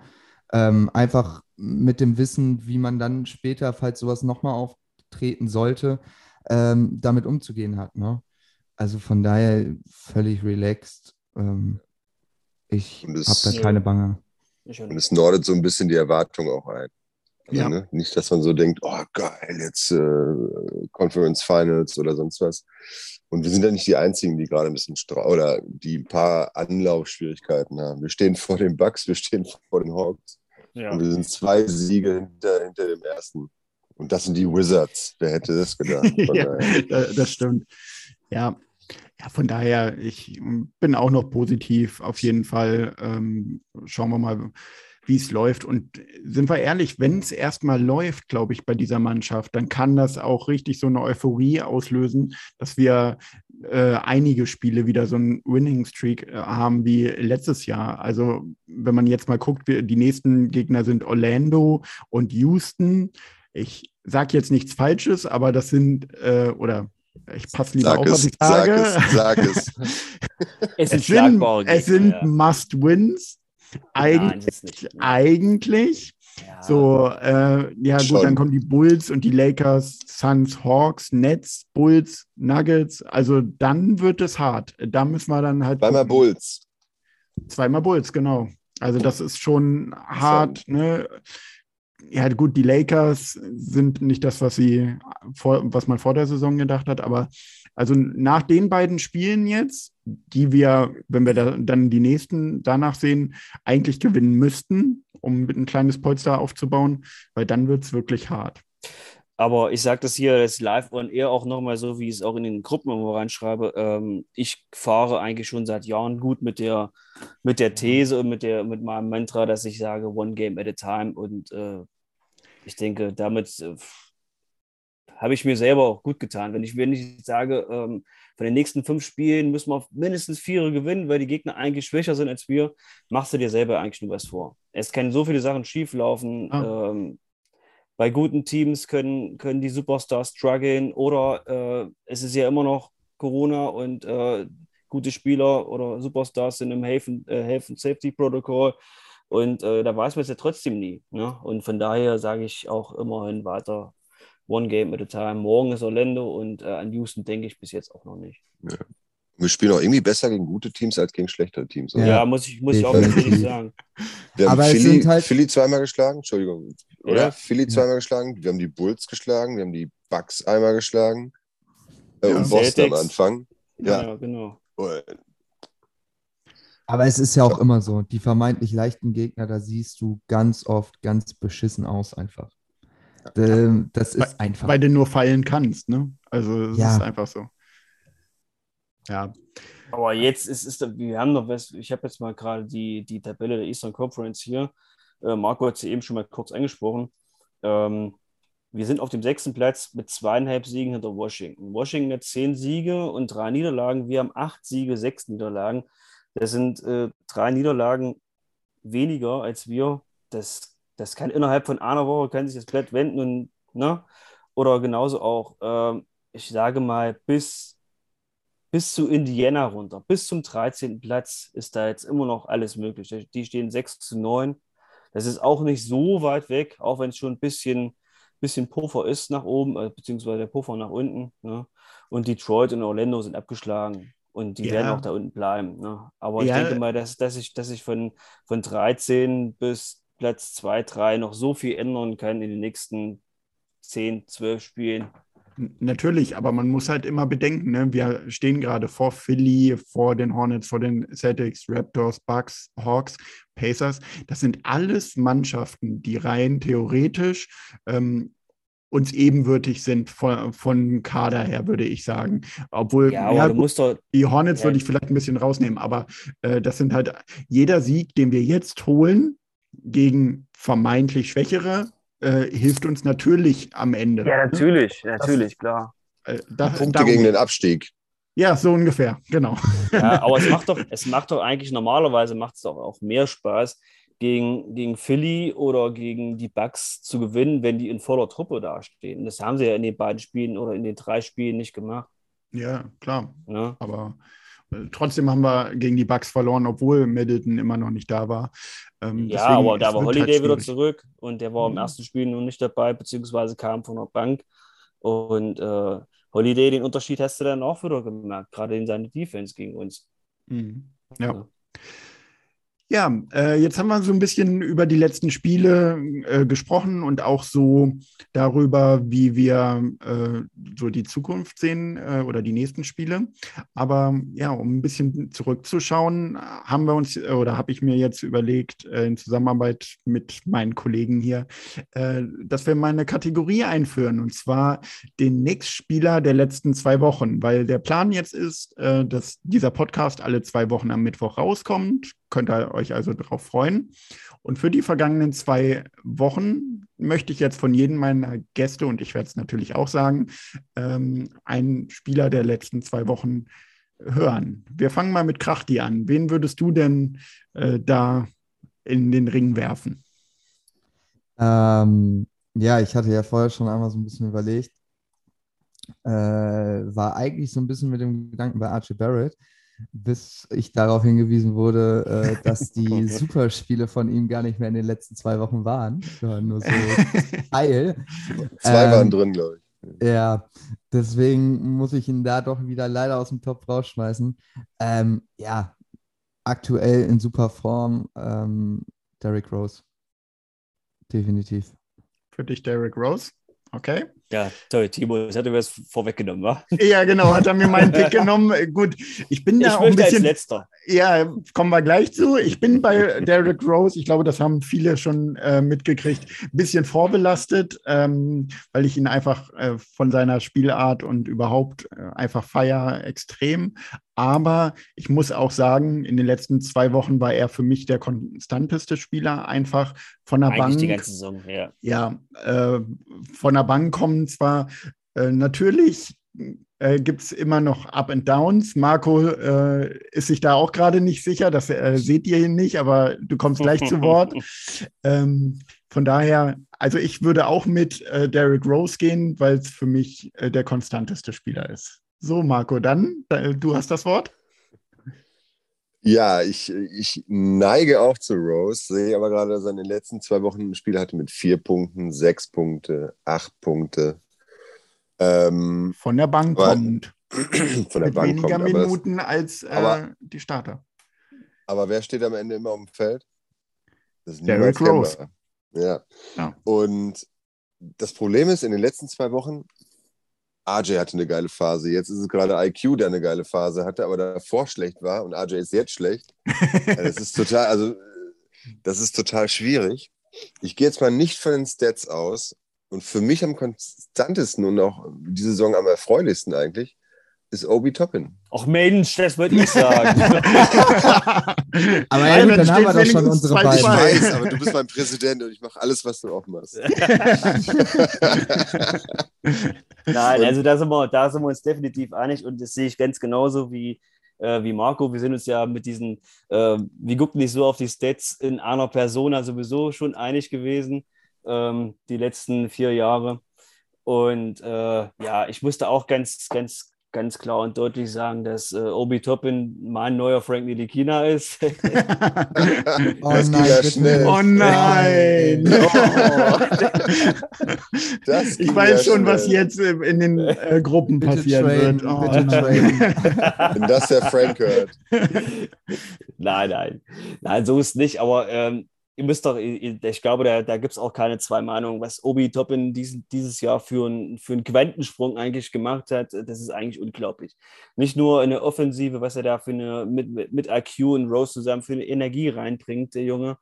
Ähm, einfach mit dem Wissen, wie man dann später, falls sowas nochmal auftreten sollte, ähm, damit umzugehen hat. Ne? Also von daher völlig relaxed. Ähm, ich habe da keine Bange. Und es nordet so ein bisschen die Erwartung auch ein. Also, ja. ne? Nicht, dass man so denkt, oh geil, jetzt äh, Conference Finals oder sonst was. Und wir sind ja nicht die Einzigen, die gerade ein bisschen oder die ein paar Anlaufschwierigkeiten haben. Wir stehen vor den Bucks, wir stehen vor den Hawks. Ja. Und wir sind zwei Siege hinter, hinter dem ersten. Und das sind die Wizards. Wer hätte das gedacht? (laughs) ja, das stimmt. Ja, ja, von daher, ich bin auch noch positiv auf jeden Fall. Ähm, schauen wir mal, wie es läuft. Und sind wir ehrlich, wenn es erstmal läuft, glaube ich, bei dieser Mannschaft, dann kann das auch richtig so eine Euphorie auslösen, dass wir äh, einige Spiele wieder so einen Winning Streak äh, haben wie letztes Jahr. Also wenn man jetzt mal guckt, wir, die nächsten Gegner sind Orlando und Houston ich sage jetzt nichts Falsches, aber das sind, äh, oder ich passe lieber Sag auf, es, was ich sage. sag es, sag es. (laughs) Es sind Es sind, es sind ja. Must-Wins. Nein, Eigentlich, nicht. (laughs) eigentlich. Ja. So, äh, ja gut, Schon. dann kommen die Bulls und die Lakers, Suns, Hawks, Nets, Bulls, Nuggets. Also dann wird es hart. Da müssen wir dann halt. Zweimal gucken. Bulls. Zweimal Bulls, genau. Also das ist schon hart. Ne? Ja gut, die Lakers sind nicht das, was sie vor, was man vor der Saison gedacht hat, aber also nach den beiden Spielen jetzt, die wir, wenn wir da, dann die nächsten danach sehen, eigentlich gewinnen müssten, um ein kleines Polster aufzubauen, weil dann wird es wirklich hart. Aber ich sage das hier das live und eher auch nochmal so, wie ich es auch in den Gruppen immer reinschreibe. Ähm, ich fahre eigentlich schon seit Jahren gut mit der, mit der These und mit, der, mit meinem Mantra, dass ich sage, one game at a time. Und äh, ich denke, damit äh, habe ich mir selber auch gut getan. Wenn ich, wenn ich sage, ähm, von den nächsten fünf Spielen müssen wir mindestens vier gewinnen, weil die Gegner eigentlich schwächer sind als wir, machst du dir selber eigentlich nur was vor. Es können so viele Sachen schieflaufen. Ah. Ähm, bei guten Teams können, können die Superstars strugglen oder äh, es ist ja immer noch Corona und äh, gute Spieler oder Superstars sind im Health and, äh, Health and Safety Protocol und äh, da weiß man es ja trotzdem nie. Ne? Und von daher sage ich auch immerhin weiter One Game at a Time. Morgen ist Orlando und äh, an Houston denke ich bis jetzt auch noch nicht. Wir spielen auch irgendwie besser gegen gute Teams als gegen schlechtere Teams. oder? Ja, Ja, muss ich, muss ich auch ehrlich sagen. Wir haben Aber Philly, sind halt- Philly zweimal geschlagen, Entschuldigung, oder? Ja. Philly zweimal geschlagen, wir haben die Bulls geschlagen, wir haben die Bucks einmal geschlagen äh, Ja. und Boston am Celtics. Anfang. Ja, Ja. genau. Aber es ist ja auch immer so, die vermeintlich leichten Gegner, da siehst du ganz oft ganz beschissen aus einfach. Das ist einfach. Weil du nur feilen kannst, ne? Also es Ja. ist einfach so. Ja, Aber jetzt ist, ist wir haben noch was, ich habe jetzt mal gerade die, die Tabelle der Eastern Conference hier. Äh, Marco hat sie eben schon mal kurz angesprochen. Ähm, wir sind auf dem sechsten Platz mit zweieinhalb Siegen hinter Washington. Washington hat zehn Siege und drei Niederlagen. Wir haben acht Siege, sechs Niederlagen. Das sind äh, drei Niederlagen weniger als wir. Das, das kann innerhalb von einer Woche kann sich das Blatt wenden und ne? Oder genauso auch, ähm, ich sage mal, bis bis zu Indiana runter, bis zum 13. Platz ist da jetzt immer noch alles möglich. Die stehen 6 zu 9. Das ist auch nicht so weit weg, auch wenn es schon ein bisschen, bisschen Puffer ist nach oben, äh, beziehungsweise der Puffer nach unten. Ne? Und Detroit und Orlando sind abgeschlagen und die Ja. werden auch da unten bleiben. Ne? Aber Ja. ich denke mal, dass, dass ich, dass ich von, von 13 bis Platz 2, 3 noch so viel ändern kann in den nächsten 10, 12 Spielen. Natürlich, aber man muss halt immer bedenken, ne? wir stehen gerade vor Philly, vor den Hornets, vor den Celtics, Raptors, Bucks, Hawks, Pacers. Das sind alles Mannschaften, die rein theoretisch ähm, uns ebenwürdig sind von, von Kader her, würde ich sagen. Obwohl, Ja, aber ja, du musst doch, die Hornets Ja. würde ich vielleicht ein bisschen rausnehmen, aber äh, das sind halt jeder Sieg, den wir jetzt holen gegen vermeintlich Schwächere, äh, hilft uns natürlich am Ende. ne? natürlich, natürlich, klar. Äh, da, Punkte darum- gegen den Abstieg. Ja, so ungefähr, genau. Ja, aber es (laughs) macht doch, es macht doch eigentlich normalerweise macht es doch auch mehr Spaß, gegen, gegen Philly oder gegen die Bucks zu gewinnen, wenn die in voller Truppe dastehen. Das haben sie ja in den beiden Spielen oder in den drei Spielen nicht gemacht. Ja, klar. Ne? Aber äh, trotzdem haben wir gegen die Bucks verloren, obwohl Middleton immer noch nicht da war. Ähm, Ja, aber da war Holiday wieder zurück und der war im Mhm. ersten Spiel noch nicht dabei, beziehungsweise kam von der Bank. Und äh, Holiday, den Unterschied hast du dann auch wieder gemerkt, gerade in seiner Defense gegen uns. Mhm. Ja. Ja. Ja, äh, jetzt haben wir so ein bisschen über die letzten Spiele äh, gesprochen und auch so darüber, wie wir äh, so die Zukunft sehen äh, oder die nächsten Spiele. Aber ja, um ein bisschen zurückzuschauen, haben wir uns äh, oder habe ich mir jetzt überlegt, äh, in Zusammenarbeit mit meinen Kollegen hier, dass wir mal eine Kategorie einführen und zwar den Nächstspieler der letzten zwei Wochen, weil der Plan jetzt ist, dass dieser Podcast alle zwei Wochen am Mittwoch rauskommt. Könnt ihr euch also darauf freuen. Und für die vergangenen zwei Wochen möchte ich jetzt von jedem meiner Gäste, und ich werde es natürlich auch sagen, ähm, einen Spieler der letzten zwei Wochen hören. Wir fangen mal mit Krachti an. Wen würdest du denn äh, da in den Ring werfen? Ähm, ja, ich hatte ja vorher schon einmal so ein bisschen überlegt, äh, war eigentlich so ein bisschen mit dem Gedanken bei Archie Barrett, bis ich darauf hingewiesen wurde, äh, dass (laughs) die Superspiele von ihm gar nicht mehr in den letzten zwei Wochen waren, sondern nur so (laughs) Teil. Zwei Ähm, waren drin, glaube ich. Ja, deswegen muss ich ihn da doch wieder leider aus dem Topf rausschmeißen. Ähm, ja, aktuell in super Form, ähm, Derrick Rose. Definitiv. Für dich Derrick Rose. Okay. Ja, toll, Timo, das hat er mir was vorweggenommen, wa? Ja, genau, hat er mir meinen Pick (laughs) genommen. Gut, ich bin da Ich auch ein möchte als bisschen. letzter. Ja, kommen wir gleich zu. Ich bin bei Derrick Rose, ich glaube, das haben viele schon äh, mitgekriegt, ein bisschen vorbelastet, ähm, weil ich ihn einfach äh, von seiner Spielart und überhaupt äh, einfach feier extrem. Aber ich muss auch sagen, in den letzten zwei Wochen war er für mich der konstanteste Spieler, einfach von der Eigentlich Bank. die ganze Saison, ja. Ja, äh, von der Bank kommen zwar äh, natürlich äh, gibt es immer noch Up and Downs. Marco äh, ist sich da auch gerade nicht sicher, das äh, seht ihr ihn nicht, aber du kommst gleich zu Wort. (laughs) Ähm, von daher, also ich würde auch mit äh, Derrick Rose gehen, weil es für mich äh, der konstanteste Spieler ist. So, Marco, dann, äh, du hast das Wort. Ja, ich, ich neige auch zu Rose, sehe aber gerade, dass er in den letzten zwei Wochen ein Spiel hatte mit vier Punkten, sechs Punkte, acht Punkte. Ähm, Von der Bank Aber- kommt. (clears throat) von der Mit Bank weniger kommt. Aber, das, Minuten als äh, aber- die Starter. aber wer steht am Ende immer auf dem Feld? Das ist Derrick Rose. Ja. Ja. Und das Problem ist, in den letzten zwei Wochen, RJ hatte eine geile Phase. Jetzt ist es gerade IQ, der eine geile Phase hatte, aber davor schlecht war und RJ ist jetzt schlecht. Das ist total, also das ist total schwierig. Ich gehe jetzt mal nicht von den Stats aus und für mich am konstantesten und auch diese Saison am erfreulichsten eigentlich ist Obi Toppin. Ach Mensch, das würde ich sagen. (laughs) Aber Ja, gut, dann haben wir doch schon unsere 2-2. Ich beiden. weiß, aber du bist mein Präsident und ich mache alles, was du auch machst. (laughs) Nein, also da sind, wir, da sind wir uns definitiv einig und das sehe ich ganz genauso wie, äh, wie Marco. Wir sind uns ja mit diesen, äh, wir gucken nicht so auf die Stats in einer Persona sowieso schon einig gewesen, ähm, die letzten vier Jahre. Und äh, ja, ich musste auch ganz, ganz, ganz klar und deutlich sagen, dass äh, Obi Toppin mein neuer Frank Nilikina ist. (laughs) (laughs) Oh das nein, ja schnell. Oh nein! (laughs) Das Ich weiß ja schon, was schnell. jetzt äh, in den äh, Gruppen Bitte passieren traden, wird. Oh. Wenn das der Frank hört. Nein, nein. Nein, so ist es nicht. Aber ähm, ihr müsst doch, ich glaube, da, da gibt es auch keine zwei Meinungen, was Obi Toppin diesen, dieses Jahr für, ein, für einen Quantensprung eigentlich gemacht hat. Das ist eigentlich unglaublich. Nicht nur in der Offensive, was er da für eine, mit, mit, mit IQ und Rose zusammen für eine Energie reinbringt, der Junge.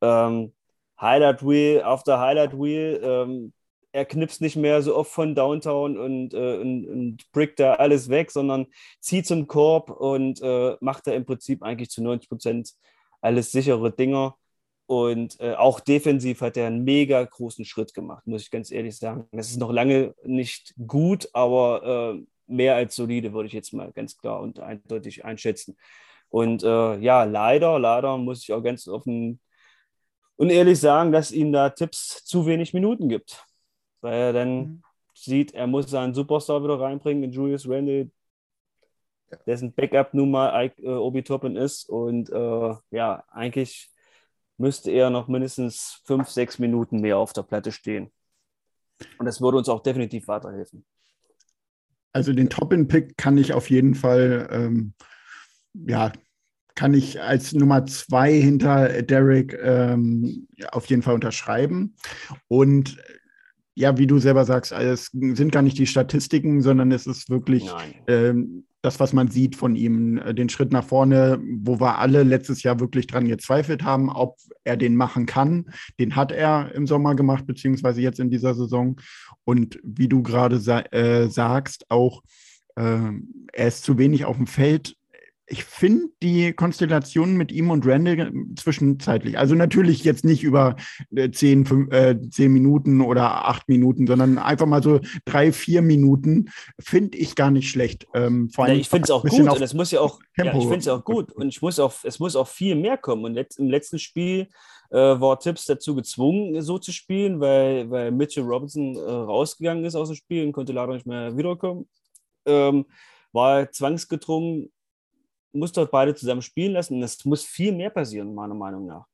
Ähm, Highlight Wheel auf der Highlight Wheel. Ähm, er knipst nicht mehr so oft von Downtown und, äh, und, und brickt da alles weg, sondern zieht zum Korb und äh, macht da im Prinzip eigentlich zu 90 Prozent alles sichere Dinger. Und äh, auch defensiv hat er einen mega großen Schritt gemacht, muss ich ganz ehrlich sagen. Das ist noch lange nicht gut, aber äh, mehr als solide, würde ich jetzt mal ganz klar und eindeutig einschätzen. Und äh, ja, leider, leider muss ich auch ganz offen und ehrlich sagen, dass ihm da Tipps zu wenig Minuten gibt. Weil er dann Mhm. sieht, er muss seinen Superstar wieder reinbringen in Julius Randle, dessen Backup nun mal äh, Obi Toppin ist. Und äh, ja, eigentlich müsste er noch mindestens fünf, sechs Minuten mehr auf der Platte stehen. Und das würde uns auch definitiv weiterhelfen. Also den Top-In-Pick kann ich auf jeden Fall, ähm, ja, kann ich als Nummer zwei hinter Derek ähm, auf jeden Fall unterschreiben. Und ja, wie du selber sagst, es sind gar nicht die Statistiken, sondern es ist wirklich ähm, das, was man sieht von ihm, äh, den Schritt nach vorne, wo wir alle letztes Jahr wirklich dran gezweifelt haben, ob er den machen kann. Den hat er im Sommer gemacht, beziehungsweise jetzt in dieser Saison. Und wie du gerade sa äh, sagst, auch äh, er ist zu wenig auf dem Feld. Ich finde die Konstellation mit ihm und Randall zwischenzeitlich, also natürlich jetzt nicht über äh, zehn, fünf, äh, zehn Minuten oder acht Minuten, sondern einfach mal so drei, vier Minuten, finde ich gar nicht schlecht. Ähm, vor Ja, allem ich finde es auch gut und es muss ja auch, ja, Tempo. ich finde es auch gut und ich muss auch, es muss auch viel mehr kommen. Und letzt, im letzten Spiel äh, war Tipps dazu gezwungen, so zu spielen, weil, weil Mitchell Robinson äh, rausgegangen ist aus dem Spiel und konnte leider nicht mehr wiederkommen. Ähm, war zwangsgedrungen, muss dort beide zusammen spielen lassen. Und es muss viel mehr passieren, meiner Meinung nach.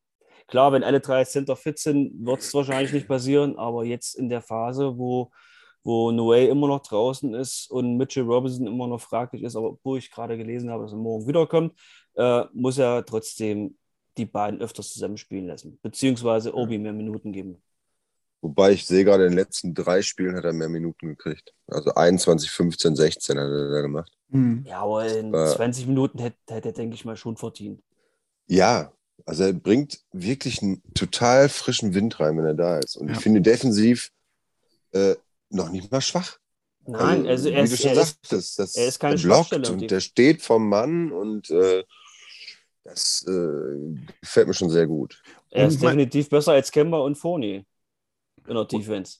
Klar, wenn alle drei Center fit sind, wird es wahrscheinlich nicht passieren, aber jetzt in der Phase, wo, wo Noé immer noch draußen ist und Mitchell Robinson immer noch fraglich ist, aber wo ich gerade gelesen habe, dass er morgen wiederkommt, äh, muss er trotzdem die beiden öfters zusammenspielen lassen, beziehungsweise Obi mehr Minuten geben. Wobei ich sehe gerade in den letzten drei Spielen hat er mehr Minuten gekriegt. Also 21, 15, 16 hat er da gemacht. Mhm. Ja, aber in Äh, 20 Minuten hätte, hätte er, denke ich mal, schon verdient. Ja, also er bringt wirklich einen total frischen Wind rein, wenn er da ist. Und Ja. ich finde defensiv äh, noch nicht mal schwach. Nein, also, wie er, ist, schon er, ist, sagtest, das, er ist keine der blockt Schwachstelle im und der steht vom Mann und äh, das äh, gefällt mir schon sehr gut. er ist definitiv besser als Kemba und Phony der Defense.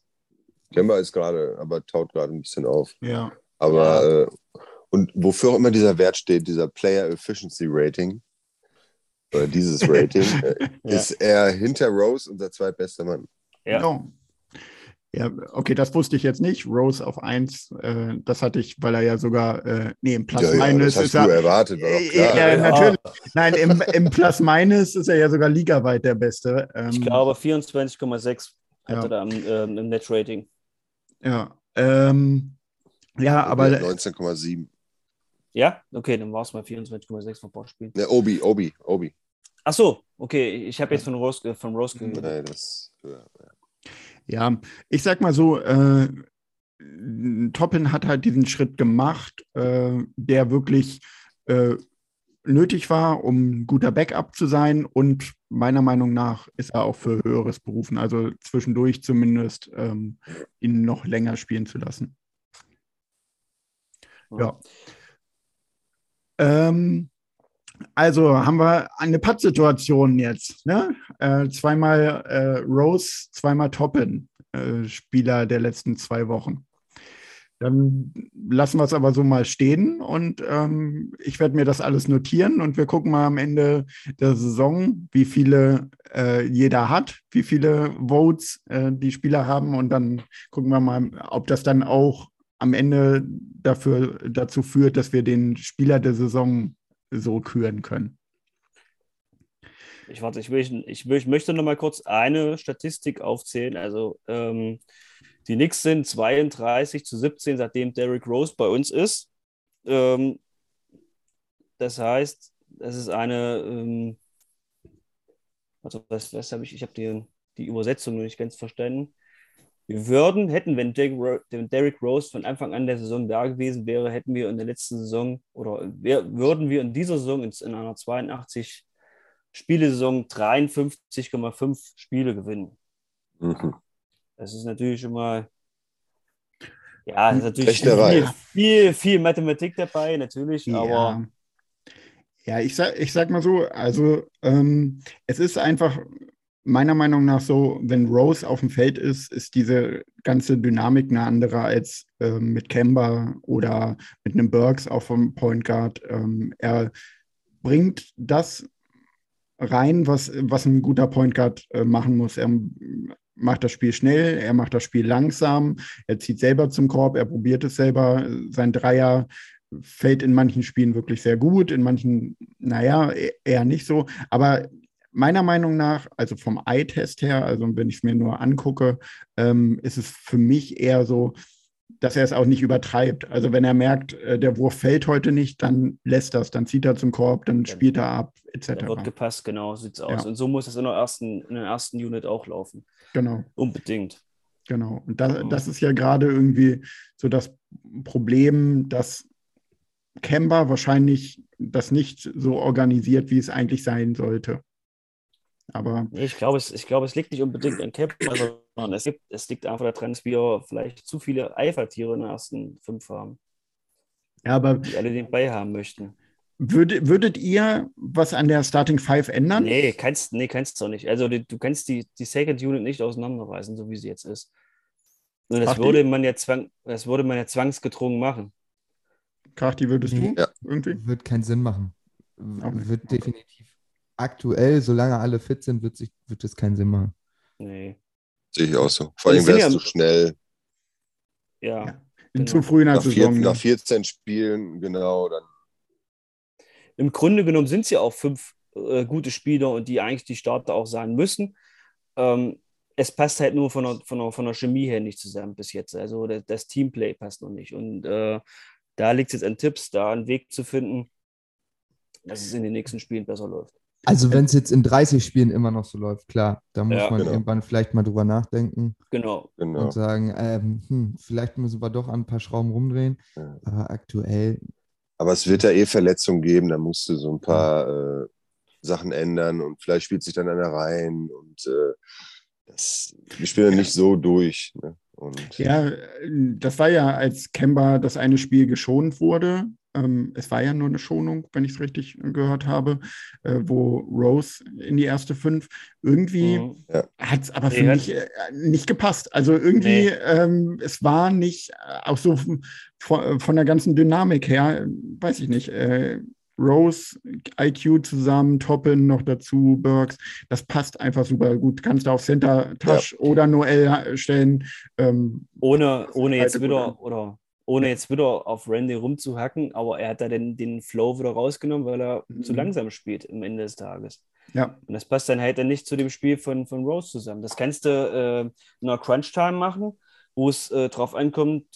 Kemba ist gerade, aber taut gerade ein bisschen auf. Ja. Aber äh, und wofür auch immer dieser Wert steht, dieser Player Efficiency Rating, oder dieses (laughs) Rating, äh, Ja. ist er hinter Rose unser zweitbester Mann. Ja. Ja. Ja, okay, das wusste ich jetzt nicht. Rose auf 1, äh, das hatte ich, weil er ja sogar, äh, nee, im Plus Ja, ja, Minus das hast ist du er. erwartet, war doch Äh, klar. ja, Ja. natürlich. Nein, im, im Plus Minus ist er ja sogar ligaweit der Beste. Ähm, Ich glaube, 24,6 hat Ja. er da im, ähm, im Net-Rating. Ja, ähm, ja, aber 19,7. Ja? Okay, dann war es mal 24,6 von Ballspielen. Ne, Obi, Obi, Obi. Ach so, okay, ich habe jetzt von Rose, äh, von Rose geredet. Nein, das, ja. Ja, ich sag mal so, äh, Toppin hat halt diesen Schritt gemacht, äh, der wirklich äh, nötig war, um ein guter Backup zu sein und meiner Meinung nach ist er auch für Höheres berufen, also zwischendurch zumindest ähm, ihn noch länger spielen zu lassen. Ja. Ähm, also haben wir eine Pattsituation jetzt. Ne? Äh, zweimal äh, Rose, zweimal Toppin, äh, Spieler der letzten zwei Wochen. Dann lassen wir es aber so mal stehen und ähm, ich werde mir das alles notieren und wir gucken mal am Ende der Saison, wie viele äh, jeder hat, wie viele Votes äh, die Spieler haben und dann gucken wir mal, ob das dann auch am Ende dafür, dazu führt, dass wir den Spieler der Saison so küren können. Ich warte, ich, will, ich, ich möchte noch mal kurz eine Statistik aufzählen. Also ähm, die Knicks sind 32 zu 17, seitdem Derrick Rose bei uns ist. Ähm, das heißt, das ist eine, ähm, also was, was habe ich, ich habe die, die Übersetzung noch nicht ganz verstanden. Wir würden, hätten, wenn Derrick, Rose von Anfang an der Saison da gewesen wäre, hätten wir in der letzten Saison oder wir, würden wir in dieser Saison in, in einer 82 Spielesaison 53,5 Spiele gewinnen. Mhm. Das ist natürlich schon mal. Ja, ist natürlich viel, viel, viel Mathematik dabei, natürlich, Ja. aber Ja, ich sag, ich sag mal so, also ähm, es ist einfach meiner Meinung nach so, wenn Rose auf dem Feld ist, ist diese ganze Dynamik eine andere als ähm, mit Kemba oder mit einem Burks auch vom Point Guard. Ähm, er bringt das rein, was, was ein guter Point Guard äh, machen muss. Er macht das Spiel schnell, er macht das Spiel langsam, er zieht selber zum Korb, er probiert es selber. Sein Dreier fällt in manchen Spielen wirklich sehr gut, in manchen, naja, e- eher nicht so. Aber meiner Meinung nach, also vom Eye-Test her, also wenn ich es mir nur angucke, ähm, ist es für mich eher so, dass er es auch nicht übertreibt. Also wenn er merkt, äh, der Wurf fällt heute nicht, dann lässt das, dann zieht er zum Korb, dann spielt er ab, etc. da wird gepasst, genau, sieht's aus. Ja. Und so muss es in der ersten, in der ersten Unit auch laufen. Genau. Unbedingt. Genau. Und das, das ist ja gerade irgendwie so das Problem, dass Kemba wahrscheinlich das nicht so organisiert, wie es eigentlich sein sollte. Aber Ich glaube, es, ich glaube, es liegt nicht unbedingt an Cap, sondern es, gibt, es liegt einfach daran, dass wir vielleicht zu viele Eifertiere in den ersten fünf haben, ja, aber die alle den Ball haben möchten. Würd, würdet ihr was an der Starting Five ändern? Nee, kannst, nee, kannst du nicht. Also die, du kannst die, die Second Unit nicht auseinanderreißen, so wie sie jetzt ist. Und das würde man ja zwang, das würde man ja zwangsgedrungen machen. Krachti, würdest du Ja. irgendwie? Wird keinen Sinn machen. Okay. Wird definitiv aktuell, solange alle fit sind, wird, sich, wird es keinen Sinn machen. Nee. Sehe ich auch so. Vor allem es wärst ja- du schnell Ja. Ja. In Genau. zu früh in der nach, Saison. ne? nach 14 Spielen, genau, dann Im Grunde genommen sind es ja auch fünf äh, gute Spieler und die eigentlich die Starter auch sein müssen. Ähm, es passt halt nur von der, von, der, von der Chemie her nicht zusammen bis jetzt. Also das, das Teamplay passt noch nicht. Und äh, da liegt es jetzt an Tipps, da einen Weg zu finden, dass es in den nächsten Spielen besser läuft. Also wenn es jetzt in 30 Spielen immer noch so läuft, klar, da muss Ja, man genau. irgendwann vielleicht mal drüber nachdenken Genau. genau. und sagen, ähm, hm, vielleicht müssen wir doch an ein paar Schrauben rumdrehen. Ja. Aber aktuell, Aber es wird ja eh Verletzungen geben, da musst du so ein paar äh, Sachen ändern und vielleicht spielt sich dann einer rein und äh, das, wir spielen ja nicht so durch. Ne? Und Ja, das war ja, als Kemba das eine Spiel geschont wurde. Ähm, es war ja nur eine Schonung, wenn ich es richtig äh, gehört habe, äh, wo Rose in die erste fünf. Irgendwie Mhm. hat es aber Nee, für mich äh, nicht gepasst. Also irgendwie, Nee. ähm, es war nicht, äh, auch so von, von von der ganzen Dynamik her, äh, weiß ich nicht, äh, Rose, IQ zusammen, Toppin noch dazu, Burks, das passt einfach super gut. Kannst du auf Center Touch oder Noel stellen. Ähm, Ohne, ohne jetzt wieder oder ohne jetzt wieder auf Randy rumzuhacken, aber er hat da den, den Flow wieder rausgenommen, weil er Mhm. zu langsam spielt am Ende des Tages. ja, Und das passt dann halt dann nicht zu dem Spiel von, von Rose zusammen. Das kannst du äh, in einer Crunch-Time machen, wo es äh, drauf ankommt,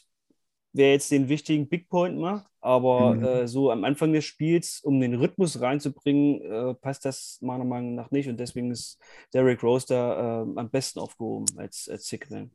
wer jetzt den wichtigen Big Point macht. Aber Mhm. äh, so am Anfang des Spiels, um den Rhythmus reinzubringen, äh, passt das meiner Meinung nach nicht. Und deswegen ist Derrick Rose da äh, am besten aufgehoben als, als Sickman.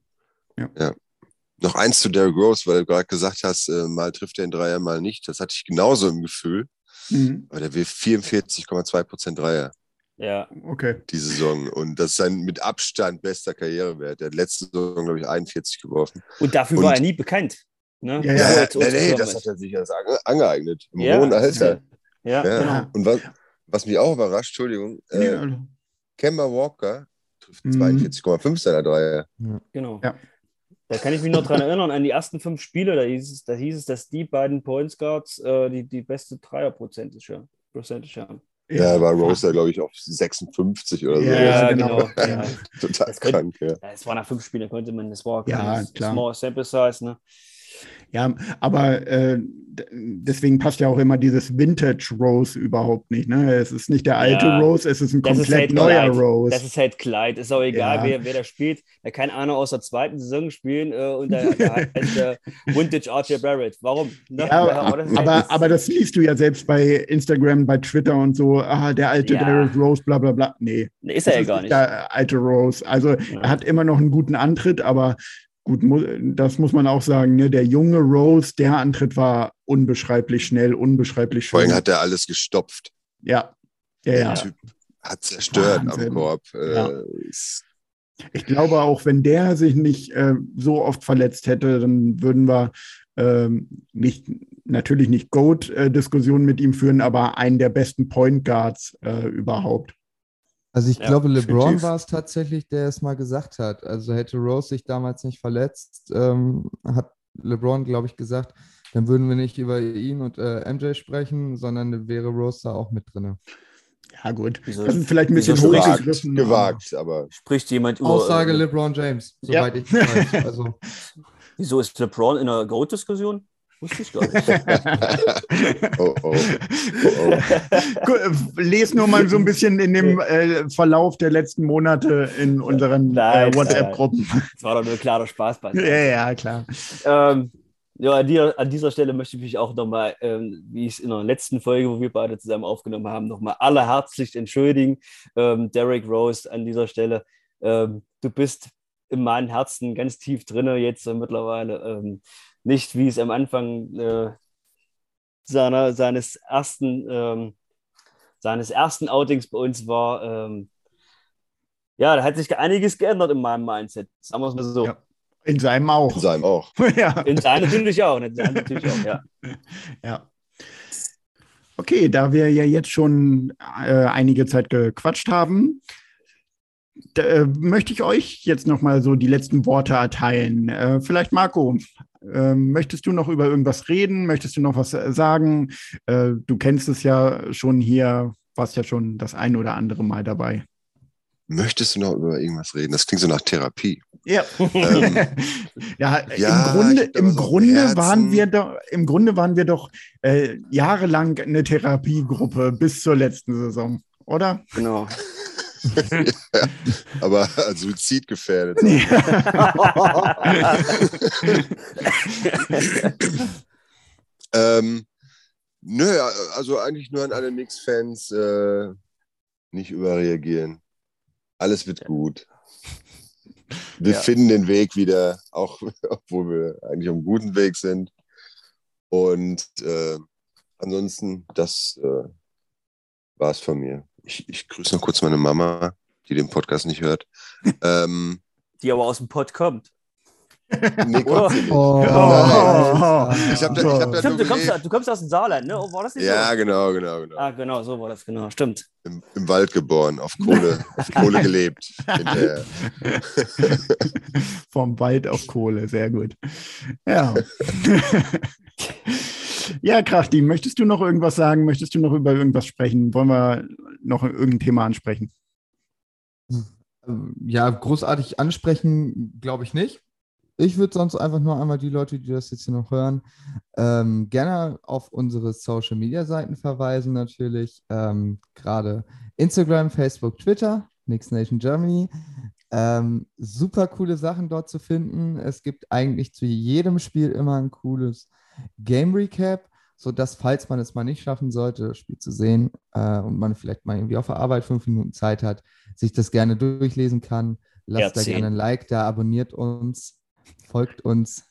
Noch eins zu Derrick Rose, weil du gerade gesagt hast, äh, mal trifft er den Dreier, mal nicht. Das hatte ich genauso im Gefühl. mhm. Aber der will 44,2 Prozent Dreier Ja, okay. die Saison. Und das ist sein mit Abstand bester Karrierewert. Der hat letzte Saison, glaube ich, 41 geworfen. und dafür Und- war er nie bekannt. Ne? Ja, Ja, ja, ja, nee, das hat er sich erst ange angeeignet. Im Ja, hohen Alter. Ja, Ja. genau. Und was, was mich auch überrascht, Entschuldigung, äh, Kemba Walker trifft Mhm. 42,5 seiner Dreier. Genau. Ja. Da kann ich mich noch dran erinnern, an die ersten fünf Spiele, da hieß es, da hieß es dass die beiden Points Guards äh, die, die beste Dreier-Percentage Percentage haben. Ja, war Rose da, glaube ich, auf 56 oder so. Ja, genau. genau. Ja. (laughs) Total Das könnte- krank, ja. Ja, Es waren nach fünf Spielen, da konnte man, das war Ja, klar. Small Sample Size, ne? Ja, aber äh, deswegen passt ja auch immer dieses Vintage Rose überhaupt nicht. Ne? Es ist nicht der alte Ja. Rose, es ist ein Das ist komplett halt neuer Kleid. Rose. Das ist halt Kleid. Ist auch egal, Ja. wer, wer da spielt. Da kann einer aus der zweiten Saison spielen äh, und da, da heißt der Vintage RJ Barrett. Warum? Ne? Ja, das ist halt- aber, aber das liest du ja selbst bei Instagram, bei Twitter und so. Ah, der alte. Derrick Rose, bla bla bla. Nee, Nee, ist er ja gar nicht. der alte Rose. Also er hat immer noch einen guten Antritt, aber gut, das muss man auch sagen. Ne? Der junge Rose, der Antritt war unbeschreiblich schnell, unbeschreiblich Vor allem schön. hat er alles gestopft. Ja, ja, Der ja. Typ hat zerstört Wahnsinn. am Korb. Äh, Ja. Ich glaube, auch wenn der sich nicht äh, so oft verletzt hätte, dann würden wir ähm, nicht, natürlich nicht Goat-Diskussionen mit ihm führen, aber einen der besten Point Guards äh, überhaupt. Also ich Ja, glaube, LeBron war es tatsächlich, der es mal gesagt hat. Also hätte Rose sich damals nicht verletzt, ähm, hat LeBron, glaube ich, gesagt, dann würden wir nicht über ihn und äh, MJ sprechen, sondern wäre Rose da auch mit drin. Ja, gut. Wieso- das ist vielleicht ein bisschen spricht- hochgegriffen. gewagt, aber Spricht jemand über. Aussage äh, LeBron James, Ja. soweit ich weiß. Also (laughs) Wieso ist LeBron in einer Goat-Diskussion? Wusste ich gar nicht. (laughs) oh, oh. oh, (laughs) Gut, äh, Les nur mal so ein bisschen in dem äh, Verlauf der letzten Monate in unseren äh, WhatsApp-Gruppen. Das war doch nur klarer Spaß bei. ja, ja, klar. Ähm, ja, an, dir, an dieser Stelle möchte ich mich auch nochmal, ähm, wie ich es in der letzten Folge, wo wir beide zusammen aufgenommen haben, nochmal allerherzlichst entschuldigen. Ähm, Derek Rose an dieser Stelle. Ähm, du bist in meinem Herzen ganz tief drinne jetzt äh, mittlerweile. Ähm, nicht wie es am Anfang äh, seiner, seines ersten ähm, seines ersten Outings bei uns war. Ähm, ja, da hat sich einiges geändert in meinem Mindset. Sagen wir es mal so. Ja. In seinem auch. In seinem auch. (laughs) ja. In seinem natürlich auch. In seinem natürlich auch, ja. (laughs) Ja. Okay, da wir ja jetzt schon äh, einige Zeit gequatscht haben, da, äh, möchte ich euch jetzt noch mal so die letzten Worte erteilen. Äh, vielleicht Marco, äh, möchtest du noch über irgendwas reden? Möchtest du noch was äh, sagen? Äh, du kennst es ja schon hier warst ja schon das ein oder andere Mal dabei. Möchtest du noch über irgendwas reden? Das klingt so nach Therapie. Ja, Ähm, ja, (laughs) ja, im Grunde, im Grunde waren wir doch, im Grunde waren wir doch äh, jahrelang eine Therapiegruppe bis zur letzten Saison, oder? Genau. (laughs) (laughs) aber suizidgefährdet. (laughs) Ähm, nö, also eigentlich nur an alle Knicks-Fans äh, nicht überreagieren. Alles wird gut. Wir Ja. finden den Weg wieder, auch (laughs) obwohl wir eigentlich auf einem guten Weg sind. Und äh, ansonsten, das äh, war es von mir. Ich, ich grüße noch kurz meine Mama, die den Podcast nicht hört. (laughs) ähm, Die aber aus dem Pott kommt. nee, kommt sie nicht. Oh, Nein. Ich habe da, ich hab da Stimmt, du kommst, du kommst aus dem Saarland, ne? War das nicht Ja, so? genau, genau, genau. Ah, genau, so war das, genau. Stimmt. Im, Im Wald geboren, auf Kohle, auf Kohle (laughs) gelebt. Vom Wald auf Kohle, sehr gut. Ja. (laughs) ja, Krachti, möchtest du noch irgendwas sagen? Möchtest du noch über irgendwas sprechen? Wollen wir noch irgendein Thema ansprechen? Ja, großartig ansprechen, glaube ich nicht. Ich würde sonst einfach nur einmal die Leute, die das jetzt hier noch hören, ähm, gerne auf unsere Social Media Seiten verweisen, natürlich. Ähm, Gerade Instagram, Facebook, Twitter, Next Nation Germany. Ähm, super coole Sachen dort zu finden. Es gibt eigentlich zu jedem Spiel immer ein cooles Game Recap, sodass, falls man es mal nicht schaffen sollte, das Spiel zu sehen äh, und man vielleicht mal irgendwie auf der Arbeit fünf Minuten Zeit hat, sich das gerne durchlesen kann. Lasst da gerne ein Like da, abonniert uns, folgt uns.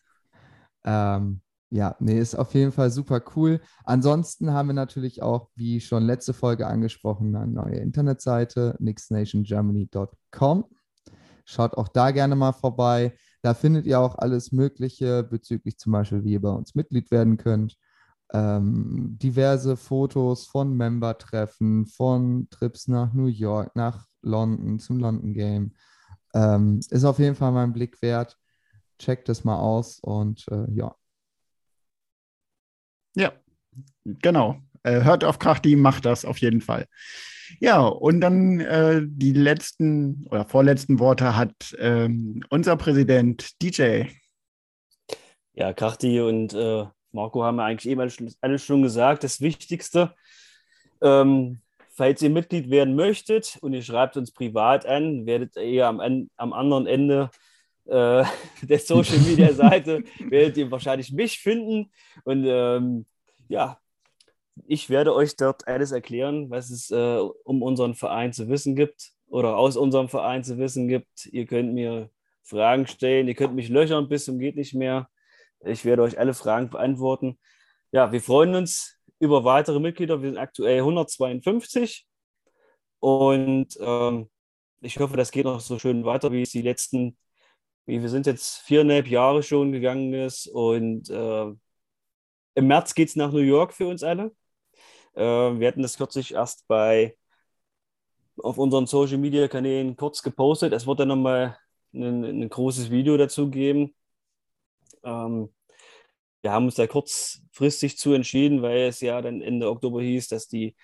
Ähm, ja, nee, ist auf jeden Fall super cool. Ansonsten haben wir natürlich auch, wie schon letzte Folge angesprochen, eine neue Internetseite, nixnationgermany.com. Schaut auch da gerne mal vorbei. Da findet ihr auch alles Mögliche bezüglich zum Beispiel, wie ihr bei uns Mitglied werden könnt. Ähm, diverse Fotos von Member-Treffen, von Trips nach New York, nach London, zum London Game. Ähm, ist auf jeden Fall mal ein Blick wert. Checkt es mal aus und äh, ja. Ja, genau. Äh, hört auf Krachti, macht das auf jeden Fall. Ja, und dann äh, die letzten oder vorletzten Worte hat ähm, unser Präsident DJ. Ja, Krachti und äh, Marco haben ja eigentlich eben alles schon- gesagt. Das Wichtigste, ähm, falls ihr Mitglied werden möchtet und ihr schreibt uns privat an, werdet ihr am, am anderen Ende äh, (laughs) der Social Media Seite, (laughs) werdet ihr wahrscheinlich mich finden. Und ähm, ja, ich werde euch dort alles erklären, was es äh, um unseren Verein zu wissen gibt oder aus unserem Verein zu wissen gibt. Ihr könnt mir Fragen stellen, ihr könnt mich löchern bis zum geht nicht mehr. Ich werde euch alle Fragen beantworten. Ja, wir freuen uns über weitere Mitglieder. Wir sind aktuell 152 und ähm, ich hoffe, das geht noch so schön weiter, wie es die letzten, wie wir sind jetzt viereinhalb Jahre schon gegangen ist und äh, im März geht es nach New York für uns alle. Äh, wir hatten das kürzlich erst bei auf unseren Social Media Kanälen kurz gepostet. Es wird dann nochmal ein, ein großes Video dazu geben. Ähm, wir haben uns da kurzfristig zu entschieden, weil es ja dann Ende Oktober hieß, dass die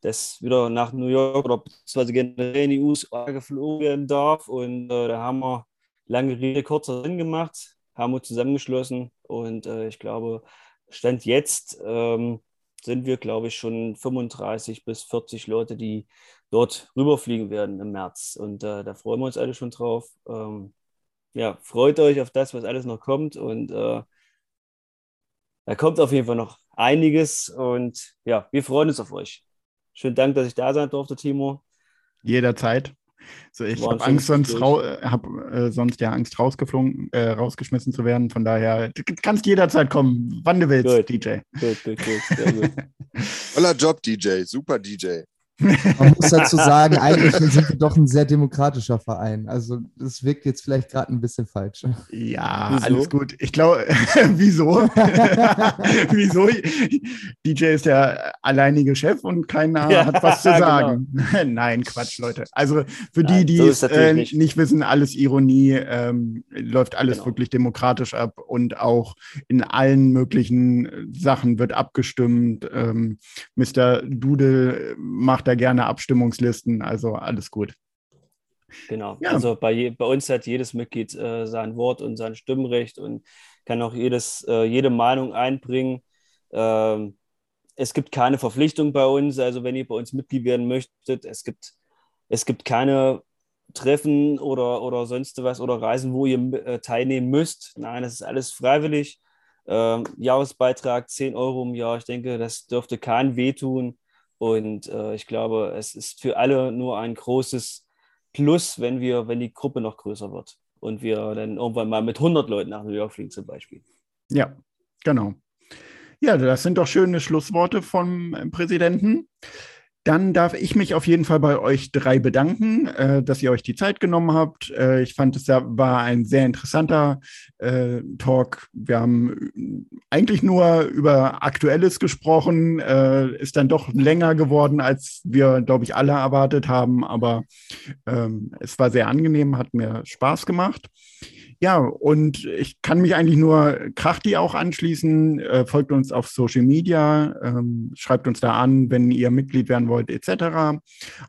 das wieder nach New York oder beziehungsweise generell in die USA geflogen werden darf. Und äh, da haben wir lange Rede, kurzer Sinn gemacht, haben uns zusammengeschlossen und äh, ich glaube, Stand jetzt ähm, sind wir, glaube ich, schon 35 bis 40 Leute, die dort rüberfliegen werden im März. Und äh, da freuen wir uns alle schon drauf. Ähm, ja, freut euch auf das, was alles noch kommt. Und äh, da kommt auf jeden Fall noch einiges. Und ja, wir freuen uns auf euch. Schönen Dank, dass ich da sein durfte, Timo. Jederzeit. So, ich habe Angst, sonst, rau hab, äh, sonst ja Angst, rausgeflogen, äh, rausgeschmissen zu werden. Von daher, du kannst jederzeit kommen, wann du willst, Gut. DJ. Gut, gut, gut. Toller (laughs) Job, DJ. Super DJ. Man muss dazu sagen, eigentlich sind wir doch ein sehr demokratischer Verein. Also das wirkt jetzt vielleicht gerade ein bisschen falsch. Ja, Wieso? alles gut. Ich glaube, (laughs) wieso? (laughs) wieso? DJ ist der alleinige Chef und keiner Ja, hat was zu (laughs) genau. sagen. Nein, Quatsch, Leute. Also für die, Nein, die so ist es äh, nicht. nicht. wissen, alles Ironie, ähm, läuft alles Genau. wirklich demokratisch ab und auch in allen möglichen Sachen wird abgestimmt. Ähm, Mr. Doodle macht macht da gerne Abstimmungslisten, also alles gut. Genau. Ja. Also bei, bei uns hat jedes Mitglied äh, sein Wort und sein Stimmrecht und kann auch jedes, äh, jede Meinung einbringen. Ähm, es gibt keine Verpflichtung bei uns, also wenn ihr bei uns Mitglied werden möchtet, es gibt, es gibt keine Treffen oder, oder sonst was oder Reisen, wo ihr äh, teilnehmen müsst. Nein, das ist alles freiwillig. Ähm, Jahresbeitrag 10 Euro im Jahr, ich denke, das dürfte kein wehtun. Und äh, ich glaube, es ist für alle nur ein großes Plus, wenn wir, wenn die Gruppe noch größer wird und wir dann irgendwann mal mit 100 Leuten nach New York fliegen zum Beispiel. Ja, genau. Ja, das sind doch schöne Schlussworte vom Präsidenten. Dann darf ich mich auf jeden Fall bei euch drei bedanken, äh, dass ihr euch die Zeit genommen habt. Äh, ich fand, es war ein sehr interessanter äh, Talk. Wir haben eigentlich nur über Aktuelles gesprochen, äh, ist dann doch länger geworden, als wir, glaube ich, alle erwartet haben. Aber ähm, es war sehr angenehm, hat mir Spaß gemacht. Ja, und ich kann mich eigentlich nur Krachti auch anschließen. Äh, folgt uns auf Social Media, ähm, schreibt uns da an, wenn ihr Mitglied werden wollt, etc.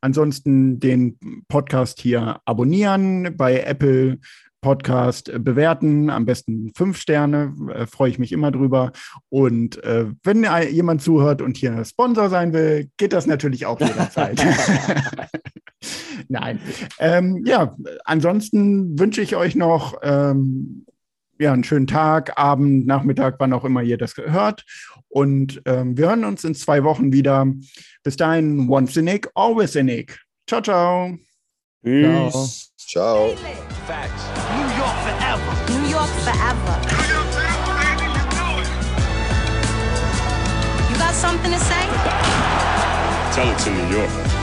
Ansonsten den Podcast hier abonnieren bei Apple, Podcast bewerten, am besten fünf Sterne, äh, freue ich mich immer drüber. Und äh, wenn jemand zuhört und hier Sponsor sein will, geht das natürlich auch jederzeit. (laughs) (laughs) Nein. Ähm, ja, ansonsten wünsche ich euch noch ähm, ja, einen schönen Tag, Abend, Nachmittag, wann auch immer ihr das hört. Und ähm, wir hören uns in zwei Wochen wieder. Bis dahin, once in Nick, always in Nick. Ciao, ciao. Peace. Ciao. Facts. New York forever. New York forever. You got something to say? Tell it to New York.